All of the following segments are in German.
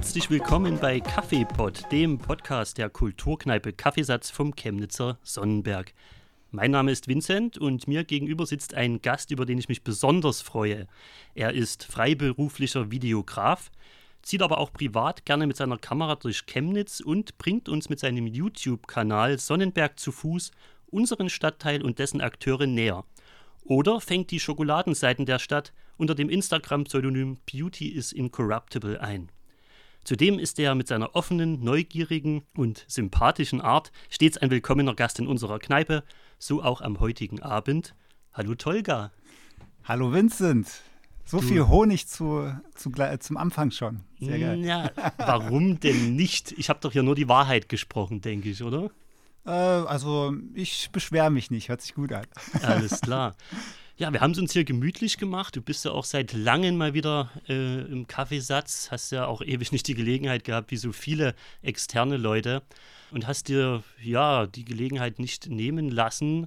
Herzlich willkommen bei Kaffeepot, dem Podcast der Kulturkneipe Kaffeesatz vom Chemnitzer Sonnenberg. Mein Name ist Vincent und mir gegenüber sitzt ein Gast, über den ich mich besonders freue. Er ist freiberuflicher Videograf, zieht aber auch privat gerne mit seiner Kamera durch Chemnitz und bringt uns mit seinem YouTube-Kanal Sonnenberg zu Fuß unseren Stadtteil und dessen Akteure näher. Oder fängt die Schokoladenseiten der Stadt unter dem Instagram-Pseudonym Beauty is Incorruptible ein. Zudem ist er mit seiner offenen, neugierigen und sympathischen Art stets ein willkommener Gast in unserer Kneipe, so auch am heutigen Abend. Hallo Tolga. Hallo Vincent. So du. viel Honig zu, zu, zum Anfang schon. Sehr geil. Ja, warum denn nicht? Ich habe doch hier nur die Wahrheit gesprochen, denke ich, oder? Äh, also ich beschwere mich nicht, hört sich gut an. Alles klar. Ja, wir haben es uns hier gemütlich gemacht. Du bist ja auch seit langem mal wieder äh, im Kaffeesatz, hast ja auch ewig nicht die Gelegenheit gehabt, wie so viele externe Leute, und hast dir ja die Gelegenheit nicht nehmen lassen,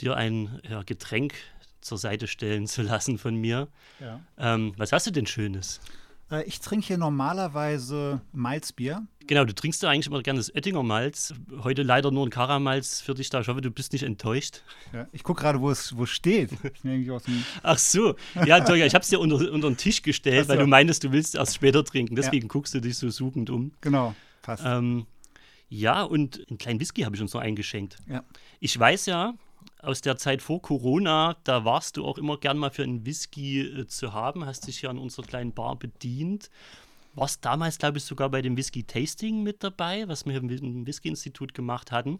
dir ein ja, Getränk zur Seite stellen zu lassen von mir. Ja. Ähm, was hast du denn Schönes? Äh, ich trinke hier normalerweise Malzbier. Genau, du trinkst ja eigentlich immer gerne das Oettinger Malz. Heute leider nur ein Karamalz für dich da. Ich hoffe, du bist nicht enttäuscht. Ja, ich gucke gerade, wo es wo steht. Ach so. Ja, Tolga, ich habe es dir unter, unter den Tisch gestellt, so. weil du meintest, du willst erst später trinken. Deswegen ja. guckst du dich so suchend um. Genau, passt. Ähm, ja, und einen kleinen Whisky habe ich uns noch eingeschenkt. Ja. Ich weiß ja, aus der Zeit vor Corona, da warst du auch immer gern mal für einen Whisky äh, zu haben, hast dich ja an unserer kleinen Bar bedient. Warst damals, glaube ich, sogar bei dem Whisky-Tasting mit dabei, was wir im Whisky-Institut gemacht hatten.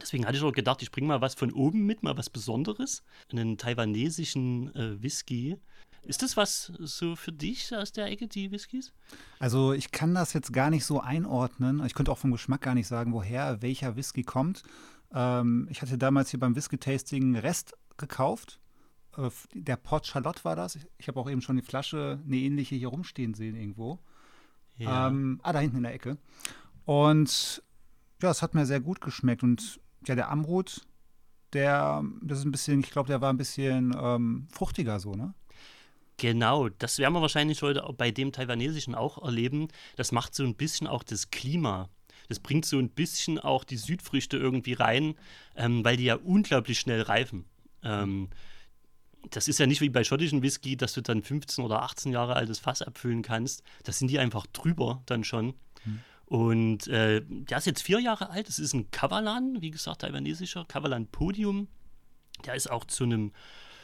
Deswegen hatte ich auch gedacht, ich bringe mal was von oben mit, mal was Besonderes. Einen taiwanesischen äh, Whisky. Ist das was so für dich aus der Ecke, die Whiskys? Also ich kann das jetzt gar nicht so einordnen. Ich könnte auch vom Geschmack gar nicht sagen, woher welcher Whisky kommt. Ähm, ich hatte damals hier beim Whisky-Tasting Rest gekauft. Äh, der Port Charlotte war das. Ich habe auch eben schon die Flasche, eine ähnliche hier rumstehen sehen irgendwo. Ja. Ähm, ah, da hinten in der Ecke. Und ja, es hat mir sehr gut geschmeckt. Und ja, der Amrut, der, das ist ein bisschen, ich glaube, der war ein bisschen ähm, fruchtiger so, ne? Genau, das werden wir wahrscheinlich heute bei dem Taiwanesischen auch erleben. Das macht so ein bisschen auch das Klima das bringt so ein bisschen auch die Südfrüchte irgendwie rein, ähm, weil die ja unglaublich schnell reifen. Ähm, das ist ja nicht wie bei schottischen Whisky, dass du dann 15 oder 18 Jahre altes Fass abfüllen kannst. Das sind die einfach drüber dann schon. Mhm. Und äh, der ist jetzt vier Jahre alt. Das ist ein Kavalan, wie gesagt, taiwanesischer Kavalan Podium. Der ist auch zu einem,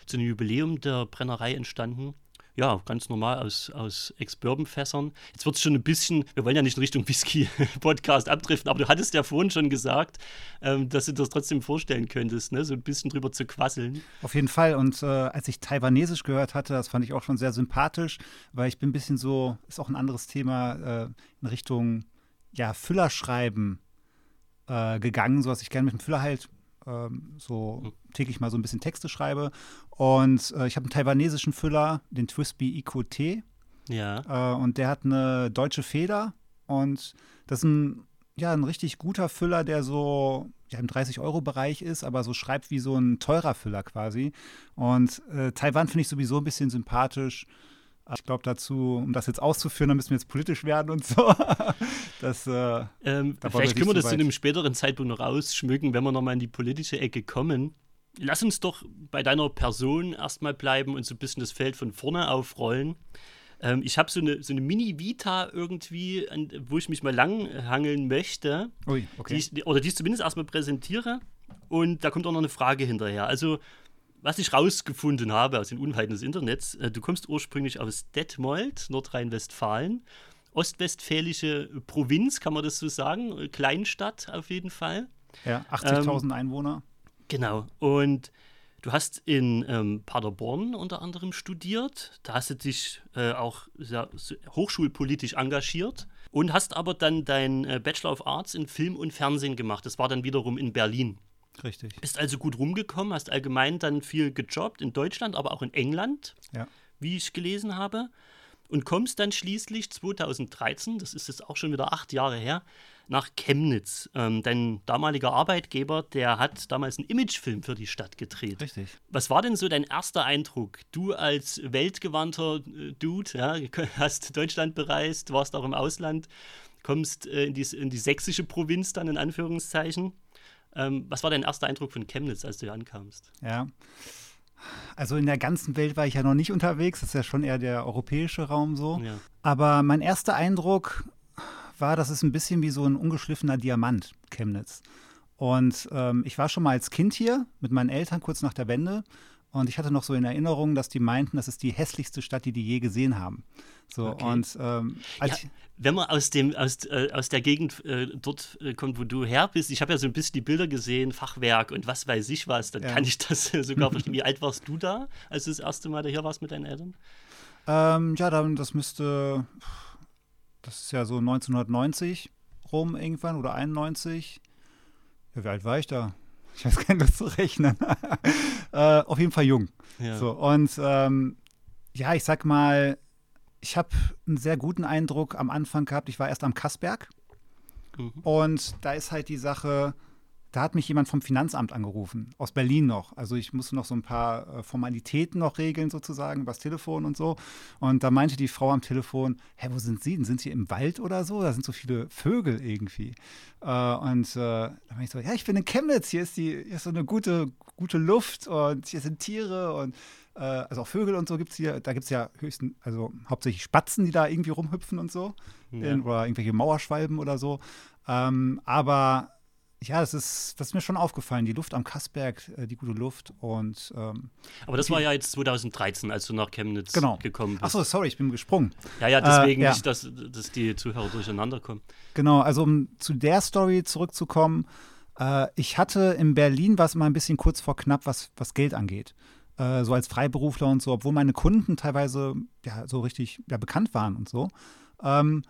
zu einem Jubiläum der Brennerei entstanden ja, ganz normal aus, aus Ex-Bourbon-Fässern. Jetzt wird es schon ein bisschen, wir wollen ja nicht in Richtung Whisky-Podcast abdriften, aber du hattest ja vorhin schon gesagt, ähm, dass du das trotzdem vorstellen könntest, ne? so ein bisschen drüber zu quasseln. Auf jeden Fall. Und äh, als ich Taiwanesisch gehört hatte, das fand ich auch schon sehr sympathisch, weil ich bin ein bisschen so, ist auch ein anderes Thema, äh, in Richtung ja, Füllerschreiben äh, gegangen, so dass ich gerne mit dem Füller halt ähm, so. Täglich mal so ein bisschen Texte schreibe. Und äh, ich habe einen taiwanesischen Füller, den Twisby IQT. Ja. Äh, und der hat eine deutsche Feder. Und das ist ein, ja, ein richtig guter Füller, der so ja, im 30-Euro-Bereich ist, aber so schreibt wie so ein teurer Füller quasi. Und äh, Taiwan finde ich sowieso ein bisschen sympathisch. Ich glaube dazu, um das jetzt auszuführen, da müssen wir jetzt politisch werden und so. das, äh, ähm, da vielleicht können wir das so zu einem späteren Zeitpunkt noch ausschmücken, wenn wir nochmal in die politische Ecke kommen. Lass uns doch bei deiner Person erstmal bleiben und so ein bisschen das Feld von vorne aufrollen. Ähm, ich habe so eine, so eine Mini-Vita irgendwie, an, wo ich mich mal langhangeln möchte. Ui, okay. Die ich, oder die ich zumindest erstmal präsentiere. Und da kommt auch noch eine Frage hinterher. Also, was ich rausgefunden habe aus den Unheiten des Internets, äh, du kommst ursprünglich aus Detmold, Nordrhein-Westfalen. Ostwestfälische Provinz, kann man das so sagen? Kleinstadt auf jeden Fall. Ja, 80.000 ähm, Einwohner. Genau. Und du hast in ähm, Paderborn unter anderem studiert. Da hast du dich äh, auch sehr, hochschulpolitisch engagiert und hast aber dann dein äh, Bachelor of Arts in Film und Fernsehen gemacht. Das war dann wiederum in Berlin. Richtig. Bist also gut rumgekommen, hast allgemein dann viel gejobbt in Deutschland, aber auch in England, ja. wie ich gelesen habe. und kommst dann schließlich 2013, das ist jetzt auch schon wieder acht Jahre her, nach Chemnitz. Ähm, dein damaliger Arbeitgeber, der hat damals einen Imagefilm für die Stadt gedreht. Richtig. Was war denn so dein erster Eindruck? Du als weltgewandter äh, Dude, ja, hast Deutschland bereist, warst auch im Ausland, kommst äh, in, die, in die sächsische Provinz dann in Anführungszeichen. Ähm, was war dein erster Eindruck von Chemnitz, als du hier ankamst? Ja. Also in der ganzen Welt war ich ja noch nicht unterwegs, das ist ja schon eher der europäische Raum so. Ja. Aber mein erster Eindruck war, das ist ein bisschen wie so ein ungeschliffener Diamant, Chemnitz. Und ähm, ich war schon mal als Kind hier mit meinen Eltern kurz nach der Wende und ich hatte noch so in Erinnerung, dass die meinten, das ist die hässlichste Stadt, die die je gesehen haben. So okay. und ähm, ja, wenn man aus dem aus, äh, aus der Gegend äh, dort äh, kommt, wo du her bist, ich habe ja so ein bisschen die Bilder gesehen, Fachwerk und was weiß ich was, dann ja. kann ich das sogar verstehen. Wie alt warst du da, als du das erste Mal da hier warst mit deinen Eltern? Ähm, ja, dann das müsste, das ist ja so 1990 rum irgendwann oder 91. Ja, wie alt war ich da? Ich weiß gar nicht, das zu rechnen. äh, auf jeden Fall jung. Ja. So, und ähm, ja, ich sag mal, ich habe einen sehr guten Eindruck am Anfang gehabt. Ich war erst am Kassberg. Mhm. Und da ist halt die Sache, da hat mich jemand vom Finanzamt angerufen, aus Berlin noch. Also ich musste noch so ein paar äh, Formalitäten noch regeln, sozusagen, übers Telefon und so. Und da meinte die Frau am Telefon, hä, wo sind Sie denn? Sind Sie im Wald oder so? Da sind so viele Vögel irgendwie. Äh, und äh, da meinte ich so, ja, ich bin in Chemnitz, hier ist, die, hier ist so eine gute, gute Luft und hier sind Tiere und also auch Vögel und so gibt es hier. Da gibt es ja höchstens, also hauptsächlich Spatzen, die da irgendwie rumhüpfen und so. Ja. In, oder irgendwelche Mauerschwalben oder so. Ähm, aber ja, das ist, das ist mir schon aufgefallen. Die Luft am Kassberg, äh, die gute Luft und. Ähm, Aber das war ja jetzt 2013, als du nach Chemnitz genau. gekommen bist. Achso, sorry, ich bin gesprungen. Ja, ja, deswegen äh, ja. nicht, dass, dass die Zuhörer durcheinander kommen. Genau, also um zu der Story zurückzukommen. Äh, ich hatte in Berlin was immer ein bisschen kurz vor knapp, was, was Geld angeht. Äh, so als Freiberufler und so, obwohl meine Kunden teilweise ja so richtig ja, bekannt waren und so. Ähm,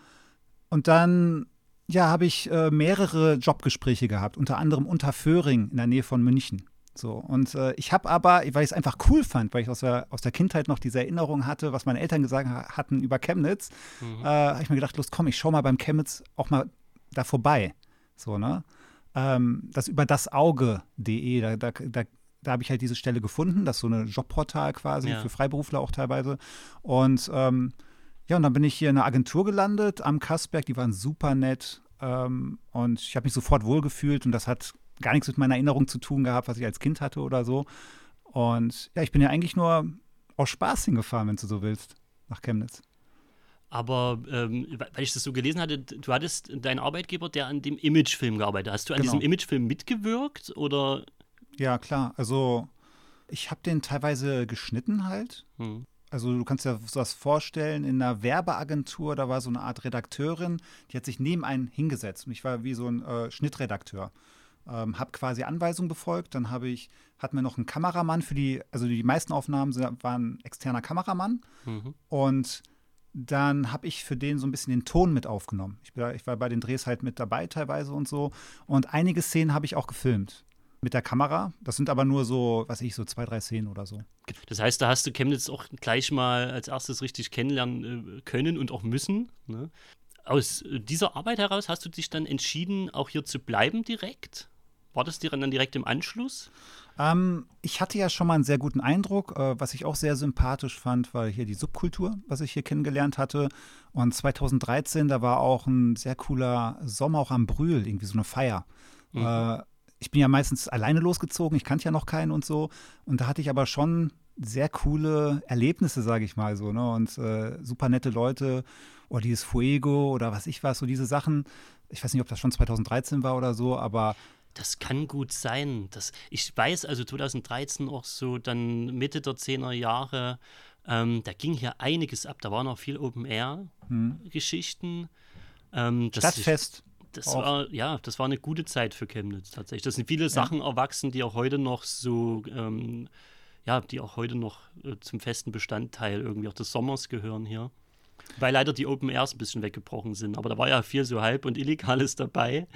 und dann ja, habe ich äh, mehrere Jobgespräche gehabt, unter anderem unter Föhring in der Nähe von München. So, und äh, ich habe aber, weil ich es einfach cool fand, weil ich aus der, aus der Kindheit noch diese Erinnerung hatte, was meine Eltern gesagt hatten über Chemnitz, mhm. äh, habe ich mir gedacht, los komm, ich schau mal beim Chemnitz auch mal da vorbei. So, ne? Ähm, das über das Auge.de, da, da, da, da habe ich halt diese Stelle gefunden, das ist so eine Jobportal quasi ja. für Freiberufler auch teilweise. Und ähm, ja, und dann bin ich hier in einer Agentur gelandet am Kassberg. Die waren super nett. Ähm, und ich habe mich sofort wohlgefühlt. Und das hat gar nichts mit meiner Erinnerung zu tun gehabt, was ich als Kind hatte oder so. Und ja, ich bin ja eigentlich nur aus Spaß hingefahren, wenn du so willst, nach Chemnitz. Aber ähm, weil ich das so gelesen hatte, du hattest deinen Arbeitgeber, der an dem Imagefilm gearbeitet hat. Hast du an genau. diesem Imagefilm mitgewirkt oder? Ja, klar. Also ich habe den teilweise geschnitten halt. Hm. Also du kannst dir sowas vorstellen, in einer Werbeagentur, da war so eine Art Redakteurin, die hat sich neben einen hingesetzt und ich war wie so ein äh, Schnittredakteur. Ähm, habe quasi Anweisungen befolgt, dann habe ich, hatten wir noch einen Kameramann für die, also die meisten Aufnahmen waren externer Kameramann mhm. und dann habe ich für den so ein bisschen den Ton mit aufgenommen. Ich, ich, war bei den Drehs halt mit dabei teilweise und so. Und einige Szenen habe ich auch gefilmt mit der Kamera. Das sind aber nur so, was ich, so zwei, drei Szenen oder so. Das heißt, da hast du Chemnitz auch gleich mal als erstes richtig kennenlernen äh, können und auch müssen. Ne? Aus dieser Arbeit heraus hast du dich dann entschieden, auch hier zu bleiben direkt? War das dir dann direkt im Anschluss? Ähm, ich hatte ja schon mal einen sehr guten Eindruck. Äh, was ich auch sehr sympathisch fand, war hier die Subkultur, was ich hier kennengelernt hatte. Und 2013, da war auch ein sehr cooler Sommer auch am Brühl, irgendwie so eine Feier. Mhm. Äh, ich bin ja meistens alleine losgezogen, ich kannte ja noch keinen und so. Und da hatte ich aber schon sehr coole Erlebnisse, sage ich mal so, ne? Und äh, super nette Leute oder dieses Fuego oder was ich was, so diese Sachen. Ich weiß nicht, ob das schon 2013 war oder so, aber das kann gut sein. Das, ich weiß also 2013 auch so, dann Mitte der 10er Jahre, ähm, da ging hier einiges ab. Da waren auch viel Open-Air-Geschichten. Hm. Ähm, Stadtfest. Das auch. war, ja, das war eine gute Zeit für Chemnitz tatsächlich. Das sind viele ja. Sachen erwachsen, die auch heute noch so, ähm, ja, die auch heute noch äh, zum festen Bestandteil irgendwie auch des Sommers gehören hier. Weil leider die Open Airs ein bisschen weggebrochen sind. Aber da war ja viel so halb und illegales dabei.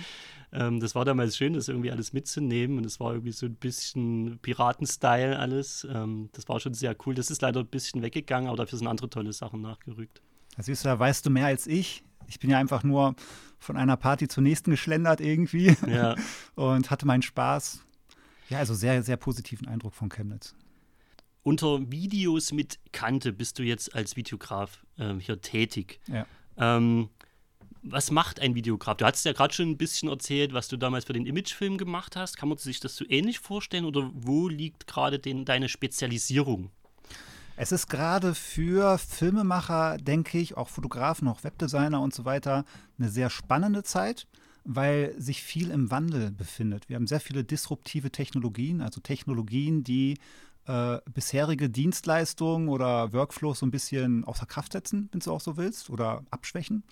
Ähm, das war damals schön, das irgendwie alles mitzunehmen. Und es war irgendwie so ein bisschen Piraten-Style alles. Ähm, das war schon sehr cool. Das ist leider ein bisschen weggegangen, aber dafür sind andere tolle Sachen nachgerückt. Da siehst du, da weißt du mehr als ich. Ich bin ja einfach nur von einer Party zur nächsten geschlendert irgendwie Ja. und hatte meinen Spaß. Ja, also sehr, sehr positiven Eindruck von Chemnitz. Unter Videos mit Kante bist du jetzt als Videograf ähm, hier tätig. Ja. Ähm, was macht ein Videograf? Du hast ja gerade schon ein bisschen erzählt, was du damals für den Imagefilm gemacht hast. Kann man sich das so ähnlich vorstellen oder wo liegt gerade deine Spezialisierung? Es ist gerade für Filmemacher, denke ich, auch Fotografen, auch Webdesigner und so weiter, eine sehr spannende Zeit, weil sich viel im Wandel befindet. Wir haben sehr viele disruptive Technologien, also Technologien, die äh, bisherige Dienstleistungen oder Workflows so ein bisschen außer Kraft setzen, wenn du auch so willst, oder abschwächen.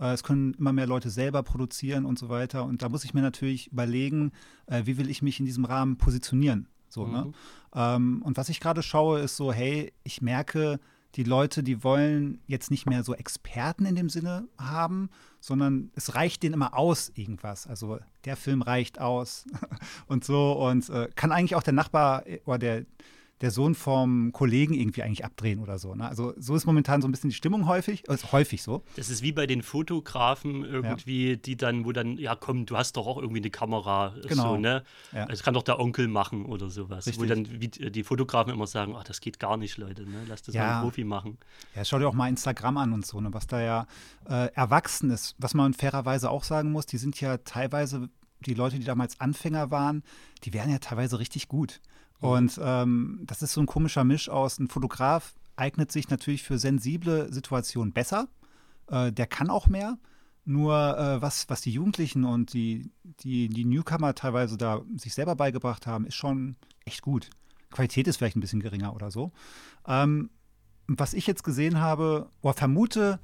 Äh, Es können immer mehr Leute selber produzieren und so weiter. Und da muss ich mir natürlich überlegen, äh, wie will ich mich in diesem Rahmen positionieren. So, ne? Mhm. Ähm, und was ich gerade schaue, ist so, hey, ich merke, die Leute, die wollen jetzt nicht mehr so Experten in dem Sinne haben, sondern es reicht denen immer aus, irgendwas. Also der Film reicht aus und so und äh, kann eigentlich auch der Nachbar äh, oder der, der Sohn vom Kollegen irgendwie eigentlich abdrehen oder so. Ne? Also so ist momentan so ein bisschen die Stimmung häufig, ist häufig so. Das ist wie bei den Fotografen irgendwie, die dann, wo dann, ja komm, du hast doch auch irgendwie eine Kamera. Genau. So, ne? Ja. Das kann doch der Onkel machen oder sowas. Wo Richtig. dann wie, die Fotografen immer sagen, ach, das geht gar nicht, Leute, ne? Lass das mal Ja. ein Profi machen. Ja, schau dir auch mal Instagram an und so, ne, was da ja äh, erwachsen ist. Was man fairerweise auch sagen muss, die sind ja teilweise, die Leute, die damals Anfänger waren, die wären ja teilweise richtig gut. Und ähm, das ist so ein komischer Misch aus, ein Fotograf eignet sich natürlich für sensible Situationen besser. Äh, der kann auch mehr. Nur äh, was, was die Jugendlichen und die, die, die Newcomer teilweise da sich selber beigebracht haben, ist schon echt gut. Qualität ist vielleicht ein bisschen geringer oder so. Ähm, was ich jetzt gesehen habe, oder vermute,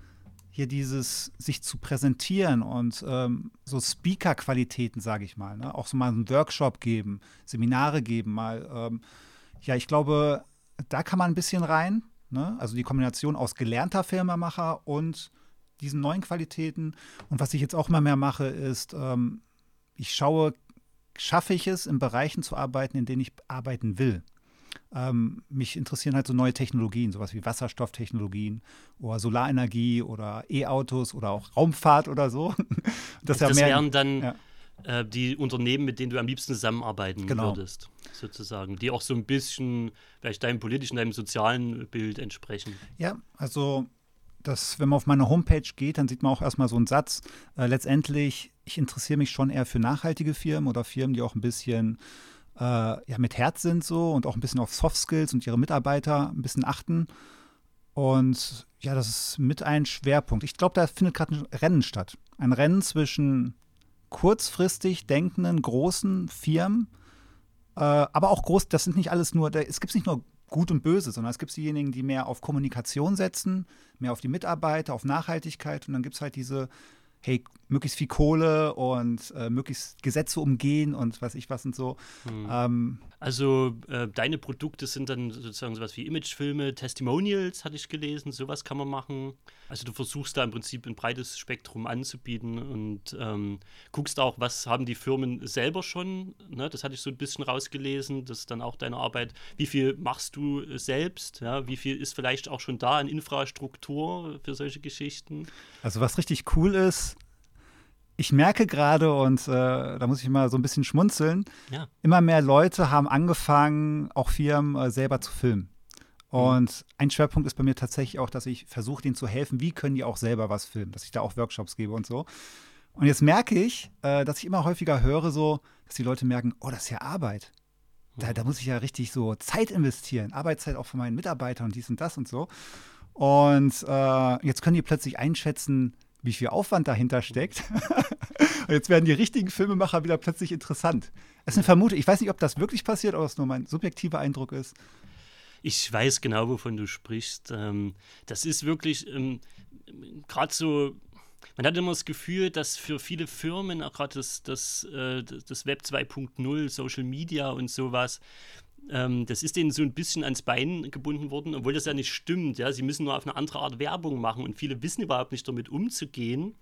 hier dieses sich zu präsentieren und ähm, so Speaker-Qualitäten, sage ich mal, ne? auch so mal einen Workshop geben, Seminare geben, mal, ähm, ja, ich glaube, da kann man ein bisschen rein, ne? also die Kombination aus gelernter Filmemacher und diesen neuen Qualitäten. Und was ich jetzt auch immer mehr mache, ist, ähm, ich schaue, schaffe ich es, in Bereichen zu arbeiten, in denen ich arbeiten will. Ähm, mich interessieren halt so neue Technologien, sowas wie Wasserstofftechnologien oder Solarenergie oder E-Autos oder auch Raumfahrt oder so. Das, ja das mehr, wären dann ja. äh, die Unternehmen, mit denen du am liebsten zusammenarbeiten Genau. würdest, sozusagen. Die auch so ein bisschen vielleicht deinem politischen, deinem sozialen Bild entsprechen. Ja, also das, wenn man auf meine Homepage geht, dann sieht man auch erstmal so einen Satz. Äh, letztendlich, ich interessiere mich schon eher für nachhaltige Firmen oder Firmen, die auch ein bisschen äh, ja, mit Herz sind so und auch ein bisschen auf Soft Skills und ihre Mitarbeiter ein bisschen achten. Und ja, das ist mit ein Schwerpunkt. Ich glaube, da findet gerade ein Rennen statt. Ein Rennen zwischen kurzfristig denkenden großen Firmen, äh, aber auch groß, das sind nicht alles nur, da, es gibt nicht nur gut und böse, sondern es gibt diejenigen, die mehr auf Kommunikation setzen, mehr auf die Mitarbeiter, auf Nachhaltigkeit und dann gibt es halt diese, hey, möglichst viel Kohle und äh, möglichst Gesetze umgehen und was ich was und so. Ähm, Also äh, deine Produkte sind dann sozusagen sowas wie Imagefilme, Testimonials hatte ich gelesen, sowas kann man machen. Also du versuchst da im Prinzip ein breites Spektrum anzubieten und ähm, guckst auch, was haben die Firmen selber schon. Ne? Das hatte ich so ein bisschen rausgelesen, das ist dann auch deine Arbeit. Wie viel machst du selbst? Ja? Wie viel ist vielleicht auch schon da an Infrastruktur für solche Geschichten? Also was richtig cool ist, ich merke gerade, und äh, da muss ich mal so ein bisschen schmunzeln, Ja. immer mehr Leute haben angefangen, auch Firmen äh, selber zu filmen. Und ein Schwerpunkt ist bei mir tatsächlich auch, dass ich versuche, denen zu helfen, wie können die auch selber was filmen, dass ich da auch Workshops gebe und so. Und jetzt merke ich, äh, dass ich immer häufiger höre, so, dass die Leute merken, oh, das ist ja Arbeit. Da, da muss ich ja richtig so Zeit investieren, Arbeitszeit auch von meinen Mitarbeitern und dies und das und so. Und äh, jetzt können die plötzlich einschätzen, wie viel Aufwand dahinter steckt. und jetzt werden die richtigen Filmemacher wieder plötzlich interessant. Es ist eine Vermutung. Ich weiß nicht, ob das wirklich passiert, oder es nur mein subjektiver Eindruck ist. Ich weiß genau, wovon du sprichst. Ähm, das ist wirklich ähm, gerade so. Man hat immer das Gefühl, dass für viele Firmen, auch gerade das, das, äh, das Web 2.0, Social Media und sowas, ähm, das ist denen so ein bisschen ans Bein gebunden worden, obwohl das ja nicht stimmt. Ja? Sie müssen nur auf eine andere Art Werbung machen und viele wissen überhaupt nicht damit umzugehen.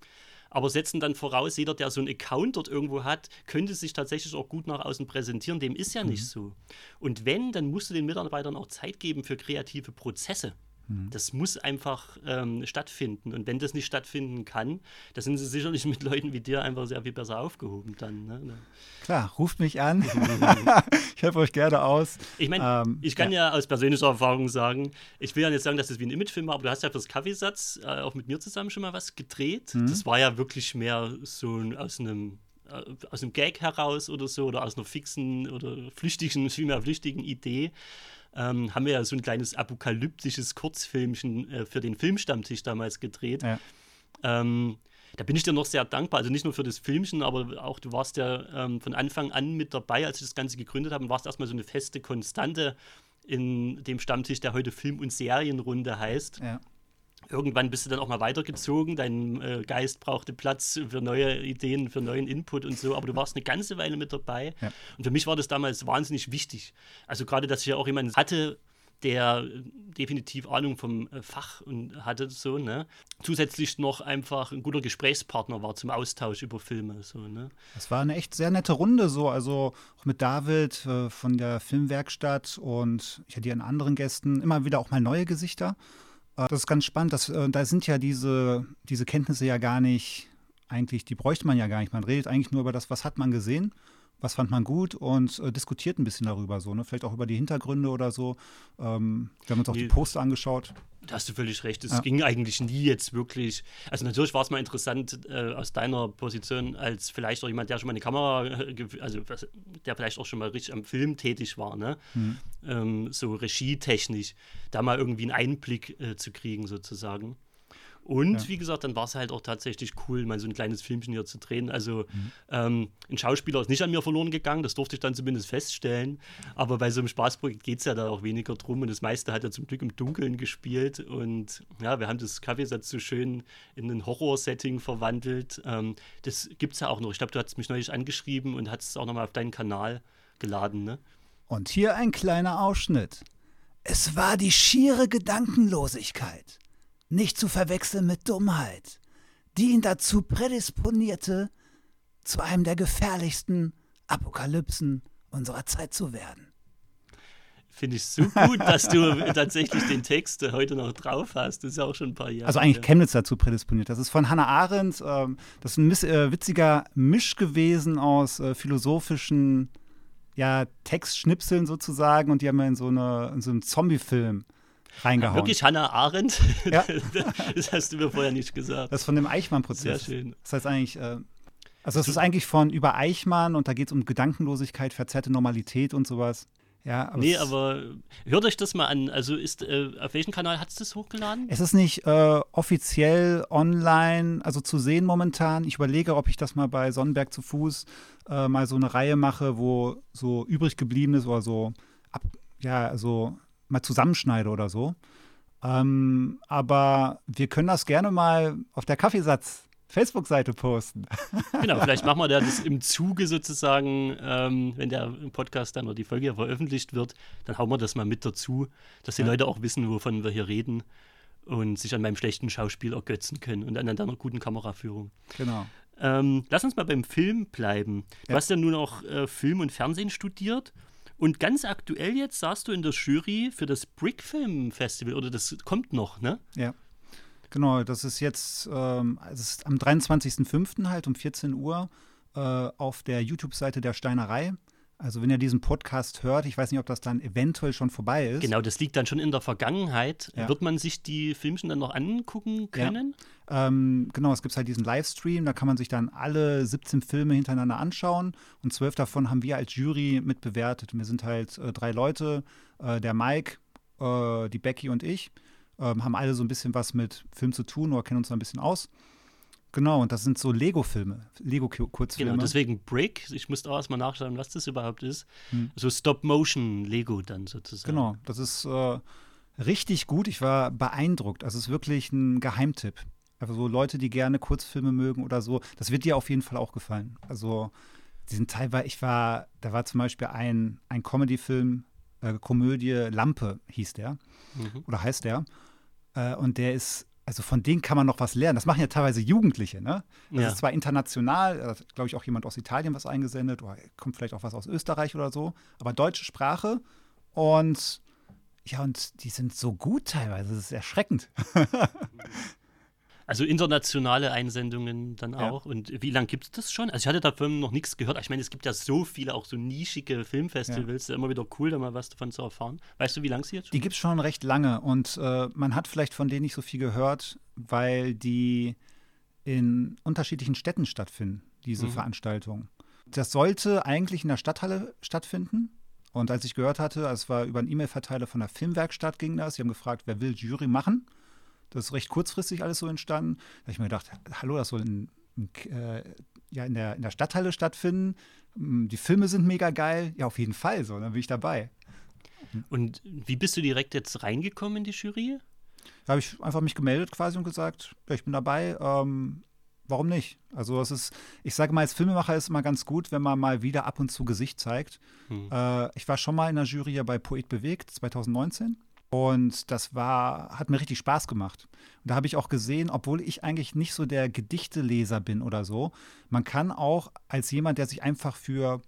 Aber setzen dann voraus, jeder, der so einen Account dort irgendwo hat, könnte sich tatsächlich auch gut nach außen präsentieren. Dem ist ja nicht so. Und wenn, dann musst du den Mitarbeitern auch Zeit geben für kreative Prozesse. Mhm. Das muss einfach ähm, stattfinden. Und wenn das nicht stattfinden kann, da sind sie sicherlich mit Leuten wie dir einfach sehr viel besser aufgehoben dann. Ne? Klar, ruft mich an. ich helfe euch gerne aus. Ich meine, ähm, ich kann ja. ja. aus persönlicher Erfahrung sagen, ich will ja nicht sagen, dass das wie ein Imagefilm war, aber du hast ja fürs Kaffeesatz äh, auch mit mir zusammen schon mal was gedreht. Mhm. Das war ja wirklich mehr so aus einem äh, aus einem Gag heraus oder so oder aus einer fixen oder flüchtigen, vielmehr flüchtigen Idee ähm, haben wir ja so ein kleines apokalyptisches Kurzfilmchen äh, für den Filmstammtisch damals gedreht. Ja. Ähm, da bin ich dir noch sehr dankbar. Also nicht nur für das Filmchen, aber auch du warst ja ähm, von Anfang an mit dabei, als ich das Ganze gegründet habe, und warst erstmal so eine feste Konstante in dem Stammtisch, der heute Film- und Serienrunde heißt. Ja irgendwann bist du dann auch mal weitergezogen. Dein äh, Geist brauchte Platz für neue Ideen, für neuen Input und so. Aber du warst eine ganze Weile mit dabei. Ja. Und für mich war das damals wahnsinnig wichtig. Also gerade, dass ich ja auch jemanden hatte, der äh, definitiv Ahnung vom äh, Fach und hatte so, ne? Zusätzlich noch einfach ein guter Gesprächspartner war zum Austausch über Filme. So, ne? Das war eine echt sehr nette Runde, so, also auch mit David äh, von der Filmwerkstatt und ich hatte hier an anderen Gästen immer wieder auch mal neue Gesichter. Äh, das ist ganz spannend. Das, äh, da sind ja diese, diese Kenntnisse ja gar nicht, eigentlich, die bräuchte man ja gar nicht. Man redet eigentlich nur über das, was hat man gesehen, was fand man gut und äh, diskutiert ein bisschen darüber so, ne? Vielleicht auch über die Hintergründe oder so. Ähm, wir haben uns auch die, die Poster angeschaut. Da hast du völlig recht. Es ja. ging eigentlich nie jetzt wirklich. Also natürlich war es mal interessant äh, aus deiner Position als vielleicht auch jemand, der schon mal eine Kamera, äh, also der vielleicht auch schon mal richtig am Film tätig war, ne? Mhm. Ähm, so regietechnisch, da mal irgendwie einen Einblick äh, zu kriegen sozusagen. Und ja. wie gesagt, dann war es halt auch tatsächlich cool, mal so ein kleines Filmchen hier zu drehen. Also mhm. ähm, ein Schauspieler ist nicht an mir verloren gegangen, das durfte ich dann zumindest feststellen. Aber bei so einem Spaßprojekt geht es ja da auch weniger drum. Und das meiste hat er zum Glück im Dunkeln gespielt. Und ja, wir haben das Kaffeesatz so schön in ein Horror-Setting verwandelt. Ähm, das gibt es ja auch noch. Ich glaube, du hast mich neulich angeschrieben und hast es auch nochmal auf deinen Kanal geladen, ne? Und hier ein kleiner Ausschnitt. Es war die schiere Gedankenlosigkeit nicht zu verwechseln mit Dummheit, die ihn dazu prädisponierte, zu einem der gefährlichsten Apokalypsen unserer Zeit zu werden. Finde ich so gut, dass du tatsächlich den Text heute noch drauf hast. Das ist ja auch schon ein paar Jahre. Also eigentlich Chemnitz dazu prädisponiert. Das ist von Hannah Arendt. Ähm, das ist ein miss, äh, witziger Misch gewesen aus äh, philosophischen ja, Textschnipseln sozusagen. Und die haben wir in so, eine, in so einem Zombie-Film reingehauen. Wirklich Hannah Arendt? Ja. das hast du mir vorher nicht gesagt. Das ist von dem Eichmann-Prozess. Sehr schön. Das heißt eigentlich, äh, also es ist eigentlich von über Eichmann und da geht es um Gedankenlosigkeit, verzerrte Normalität und sowas. Ja, aber nee, aber hört euch das mal an. Also ist, äh, auf welchem Kanal hat es das hochgeladen? Es ist nicht äh, offiziell online, also zu sehen momentan. Ich überlege, ob ich das mal bei Sonnenberg zu Fuß äh, mal so eine Reihe mache, wo so übrig geblieben ist oder so ab, ja, so mal zusammenschneide oder so. Ähm, aber wir können das gerne mal auf der Kaffeesatz Facebook-Seite posten. Genau, vielleicht machen wir das im Zuge sozusagen, ähm, wenn der Podcast dann oder die Folge veröffentlicht wird, dann hauen wir das mal mit dazu, dass die ja. Leute auch wissen, wovon wir hier reden und sich an meinem schlechten Schauspiel ergötzen können und an deiner guten Kameraführung. Genau. Ähm, lass uns mal beim Film bleiben. Du ja. hast ja nun auch äh, Film und Fernsehen studiert und ganz aktuell jetzt saßt du in der Jury für das Brick Film Festival oder das kommt noch, ne? Ja. Genau, das ist jetzt ähm, das ist am 23.05. halt um 14 Uhr äh, auf der YouTube-Seite der Steinerei. Also wenn ihr diesen Podcast hört, ich weiß nicht, ob das dann eventuell schon vorbei ist. Genau, das liegt dann schon in der Vergangenheit. Ja. Wird man sich die Filmchen dann noch angucken können? Ja. Ähm, genau, es gibt halt diesen Livestream, da kann man sich dann alle 17 Filme hintereinander anschauen und zwölf davon haben wir als Jury mitbewertet. Wir sind halt äh, drei Leute, äh, der Mike, äh, die Becky und ich, ähm, haben alle so ein bisschen was mit Film zu tun oder kennen uns da ein bisschen aus. Genau, und das sind so Lego-Filme, Lego-Kurzfilme. Genau, deswegen Brick. Ich musste auch erstmal nachschauen, was das überhaupt ist. Hm. So Stop-Motion-Lego dann sozusagen. Genau, das ist äh, richtig gut. Ich war beeindruckt. Also es ist wirklich ein Geheimtipp. Also so Leute, die gerne Kurzfilme mögen oder so, das wird dir auf jeden Fall auch gefallen. Also die sind teilweise, ich war, da war zum Beispiel ein, ein Comedy-Film, äh, Komödie Lampe hieß der mhm. oder heißt der. Äh, und der ist also von denen kann man noch was lernen. Das machen ja teilweise Jugendliche, ne? Das ja. ist zwar international, glaube ich auch jemand aus Italien was eingesendet oder kommt vielleicht auch was aus Österreich oder so, aber deutsche Sprache und Ja, und die sind so gut teilweise, das ist erschreckend. Also internationale Einsendungen dann auch. Ja. Und wie lange gibt es das schon? Also ich hatte davon noch nichts gehört. Ich meine, es gibt ja so viele, auch so nischige Filmfestivals. Ja. Immer wieder cool, da mal was davon zu erfahren. Weißt du, wie lange sie jetzt schon? Die gibt es schon recht lange. Und äh, man hat vielleicht von denen nicht so viel gehört, weil die in unterschiedlichen Städten stattfinden, diese mhm. Veranstaltungen. Das sollte eigentlich in der Stadthalle stattfinden. Und als ich gehört hatte, es war über einen E-Mail-Verteiler von der Filmwerkstatt ging das, sie haben gefragt, wer will Jury machen? Das ist recht kurzfristig alles so entstanden. Da habe ich mir gedacht, hallo, das soll in, in, äh, ja, in, der, in der Stadthalle stattfinden. Hm, die Filme sind mega geil. Ja, auf jeden Fall so, dann bin ich dabei. Und wie bist du direkt jetzt reingekommen in die Jury? Da habe ich einfach mich gemeldet quasi und gesagt, ja, ich bin dabei. Ähm, warum nicht? Also es ist, ich sage mal, als Filmemacher ist es immer ganz gut, wenn man mal wieder ab und zu Gesicht zeigt. Hm. Äh, ich war schon mal in der Jury bei Poet bewegt 2019. Und das war, hat mir richtig Spaß gemacht. Und da habe ich auch gesehen, obwohl ich eigentlich nicht so der Gedichteleser bin oder so, man kann auch als jemand, der sich einfach für,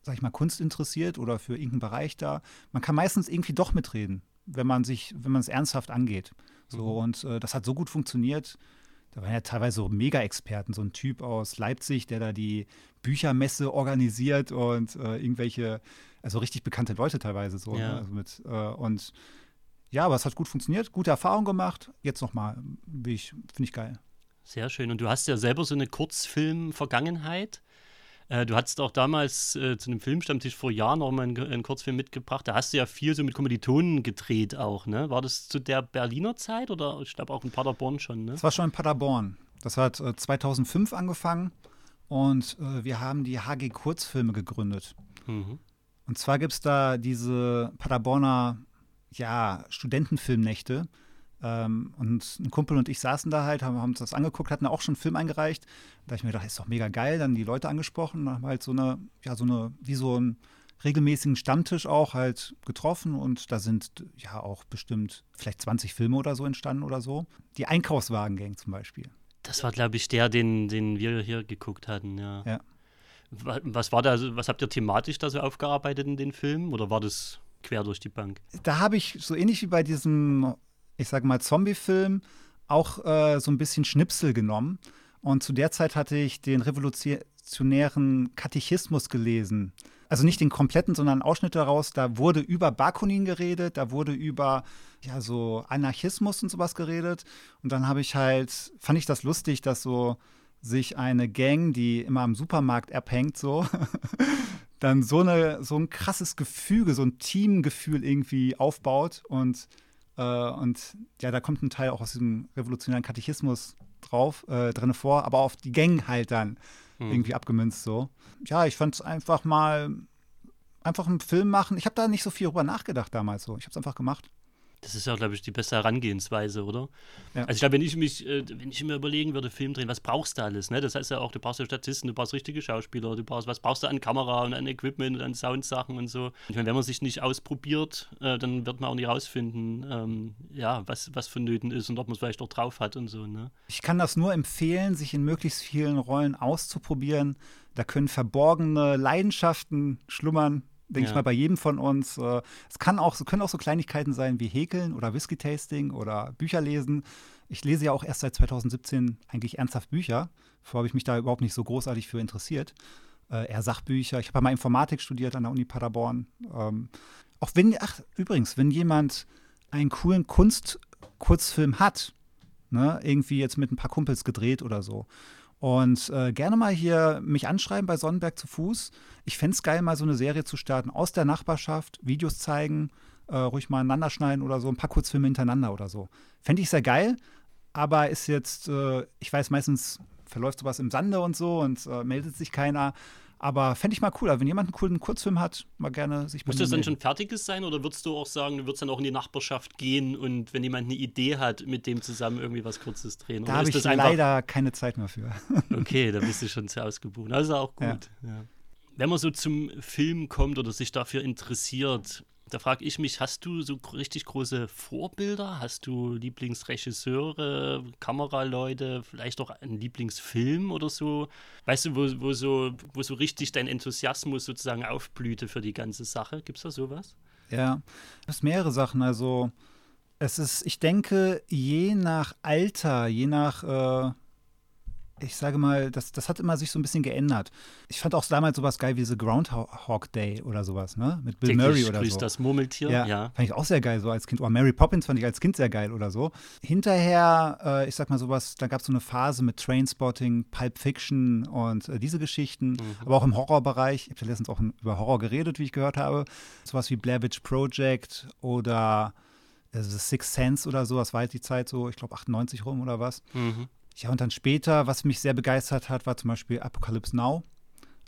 sag ich mal, Kunst interessiert oder für irgendeinen Bereich da, man kann meistens irgendwie doch mitreden, wenn man sich, wenn man es ernsthaft angeht. So, mhm. und äh, das hat so gut funktioniert. Da waren ja teilweise so Mega-Experten, so ein Typ aus Leipzig, der da die Büchermesse organisiert und äh, irgendwelche, also richtig bekannte Leute teilweise so. Ja. Ne? Also mit, äh, und ja, aber es hat gut funktioniert, gute Erfahrung gemacht. Jetzt nochmal, finde ich geil. Sehr schön. Und du hast ja selber so eine Kurzfilm-Vergangenheit. Äh, du hattest auch damals äh, zu einem Filmstammtisch vor Jahren noch mal einen, einen, Kurzfilm mitgebracht. Da hast du ja viel so mit Kommilitonen gedreht auch, ne? War das zu der Berliner Zeit oder ich glaube auch in Paderborn schon, ne? Das war schon in Paderborn. Das hat äh, 2005 angefangen und äh, wir haben die HG Kurzfilme gegründet. Mhm. Und zwar gibt es da diese Paderborner ja, Studentenfilmnächte. Ähm, und ein Kumpel und ich saßen da halt, haben, haben uns das angeguckt, hatten auch schon einen Film eingereicht. Da habe ich mir gedacht, ist doch mega geil, dann die Leute angesprochen, haben halt so eine, ja, so eine, wie so einen regelmäßigen Stammtisch auch halt getroffen und da sind ja auch bestimmt vielleicht 20 Filme oder so entstanden oder so. Die Einkaufswagen-Gang zum Beispiel. Das war, glaube ich, der, den, den wir hier geguckt hatten, ja. ja. Was war da, was habt ihr thematisch da so aufgearbeitet in den Filmen oder war das quer durch die Bank. Da habe ich so ähnlich wie bei diesem, ich sage mal, Zombie-Film auch äh, so ein bisschen Schnipsel genommen. Und zu der Zeit hatte ich den revolutionären Katechismus gelesen. Also nicht den kompletten, sondern Ausschnitte daraus. Da wurde über Bakunin geredet, da wurde über ja so Anarchismus und sowas geredet. Und dann habe ich halt, fand ich das lustig, dass so sich eine Gang, die immer am Supermarkt abhängt, so, dann so, eine, so ein krasses Gefüge, so ein Teamgefühl irgendwie aufbaut. Und, äh, und ja, da kommt ein Teil auch aus diesem revolutionären Katechismus drauf, äh, drin vor, aber auf die Gang halt dann hm. irgendwie abgemünzt so. Ja, ich fand es einfach mal, einfach einen Film machen. Ich habe da nicht so viel drüber nachgedacht damals so. Ich habe es einfach gemacht. Das ist ja, glaube ich, die beste Herangehensweise, oder? Ja. Also ich glaube, wenn ich mich, äh, wenn ich mir überlegen würde, Film drehen, was brauchst du alles? Ne? Das heißt ja auch, du brauchst ja Statisten, du brauchst richtige Schauspieler, du brauchst, was brauchst du an Kamera und an Equipment und an Soundsachen und so. Ich meine, wenn man sich nicht ausprobiert, äh, dann wird man auch nicht rausfinden, ähm, ja, was, was vonnöten ist und ob man es vielleicht auch drauf hat und so. Ne? Ich kann das nur empfehlen, sich in möglichst vielen Rollen auszuprobieren. Da können verborgene Leidenschaften schlummern, denke ja. ich mal, bei jedem von uns. Äh, es kann auch, können auch so Kleinigkeiten sein wie Häkeln oder Whisky-Tasting oder Bücher lesen. Ich lese ja auch erst seit 2017 eigentlich ernsthaft Bücher. Vorher habe ich mich da überhaupt nicht so großartig für interessiert. Äh, eher Sachbücher. Ich habe mal Informatik studiert an der Uni Paderborn. Ähm, auch wenn, ach, übrigens, wenn jemand einen coolen Kunstkurzfilm hat, ne, irgendwie jetzt mit ein paar Kumpels gedreht oder so, und äh, gerne mal hier mich anschreiben bei Sonnenberg zu Fuß. Ich fände es geil, mal so eine Serie zu starten aus der Nachbarschaft, Videos zeigen, äh, ruhig mal aneinander schneiden oder so, ein paar Kurzfilme hintereinander oder so. Fände ich sehr geil, aber ist jetzt, äh, ich weiß, meistens verläuft sowas im Sande und so und äh, meldet sich keiner. Aber fände ich mal cool. Also wenn jemand einen coolen Kurzfilm hat, mal gerne sich Muss das dann schon fertiges sein oder würdest du auch sagen, du würdest dann auch in die Nachbarschaft gehen und wenn jemand eine Idee hat, mit dem zusammen irgendwie was Kurzes drehen? Da habe ich leider keine Zeit mehr für. okay, da bist du schon sehr ausgebucht. Also auch gut. Ja. Ja. Wenn man so zum Film kommt oder sich dafür interessiert, da frage ich mich, hast du so richtig große Vorbilder? Hast du Lieblingsregisseure, Kameraleute, vielleicht auch einen Lieblingsfilm oder so? Weißt du, wo, wo, so, wo so richtig dein Enthusiasmus sozusagen aufblühte für die ganze Sache? Gibt es da sowas? Ja, es ist mehrere Sachen. Also es ist, ich denke, je nach Alter, je nach äh, ich sage mal, das, das hat immer sich so ein bisschen geändert. Ich fand auch damals sowas geil wie The Groundhog Day oder sowas, ne? Mit Bill Murray oder so. das Murmeltier, ja, ja. Fand ich auch sehr geil, so als Kind. Oder Mary Poppins fand ich als Kind sehr geil oder so. Hinterher, äh, ich sag mal sowas, da gab es so eine Phase mit Trainspotting, Pulp Fiction und äh, diese Geschichten, mhm. aber auch im Horrorbereich. Ich habe ja letztens auch über Horror geredet, wie ich gehört habe. Sowas wie Blair Witch Project oder äh, The Sixth Sense oder so, das war halt die Zeit so, ich glaube 98 rum oder was. Mhm. Ja, und dann später, was mich sehr begeistert hat, war zum Beispiel Apocalypse Now.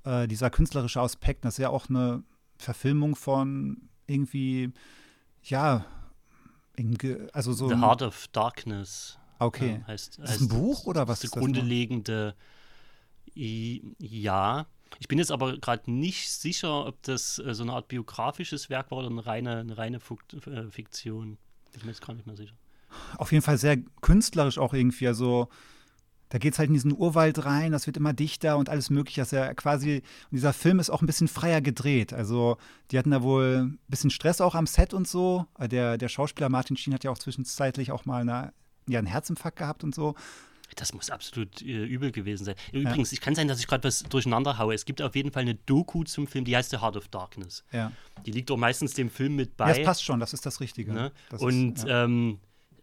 Äh, dieser künstlerische Aspekt, das ist ja auch eine Verfilmung von irgendwie, ja, also so. The Heart of Darkness. Okay. Ja, heißt, ist das ein Buch oder was ist das? Grundlegende, ja. Ich bin jetzt aber gerade nicht sicher, ob das äh, so eine Art biografisches Werk war oder eine reine, eine reine äh, Fiktion. Ich bin mir jetzt gar nicht mehr sicher. Auf jeden Fall sehr künstlerisch auch irgendwie. Also da geht es halt in diesen Urwald rein, das wird immer dichter und alles mögliche. Das ist ja quasi, dieser Film ist auch ein bisschen freier gedreht. Also, die hatten da wohl ein bisschen Stress auch am Set und so. Der, der Schauspieler Martin Sheen hat ja auch zwischenzeitlich auch mal eine, ja, einen Herzinfarkt gehabt und so. Das muss absolut äh, übel gewesen sein. Übrigens, ja. ich kann sein, dass ich gerade was durcheinander haue. Es gibt auf jeden Fall eine Doku zum Film, die heißt The Heart of Darkness. Ja. Die liegt doch meistens dem Film mit bei. Ja, das passt schon, das ist das Richtige. Ne? Das und ist, ja. ähm,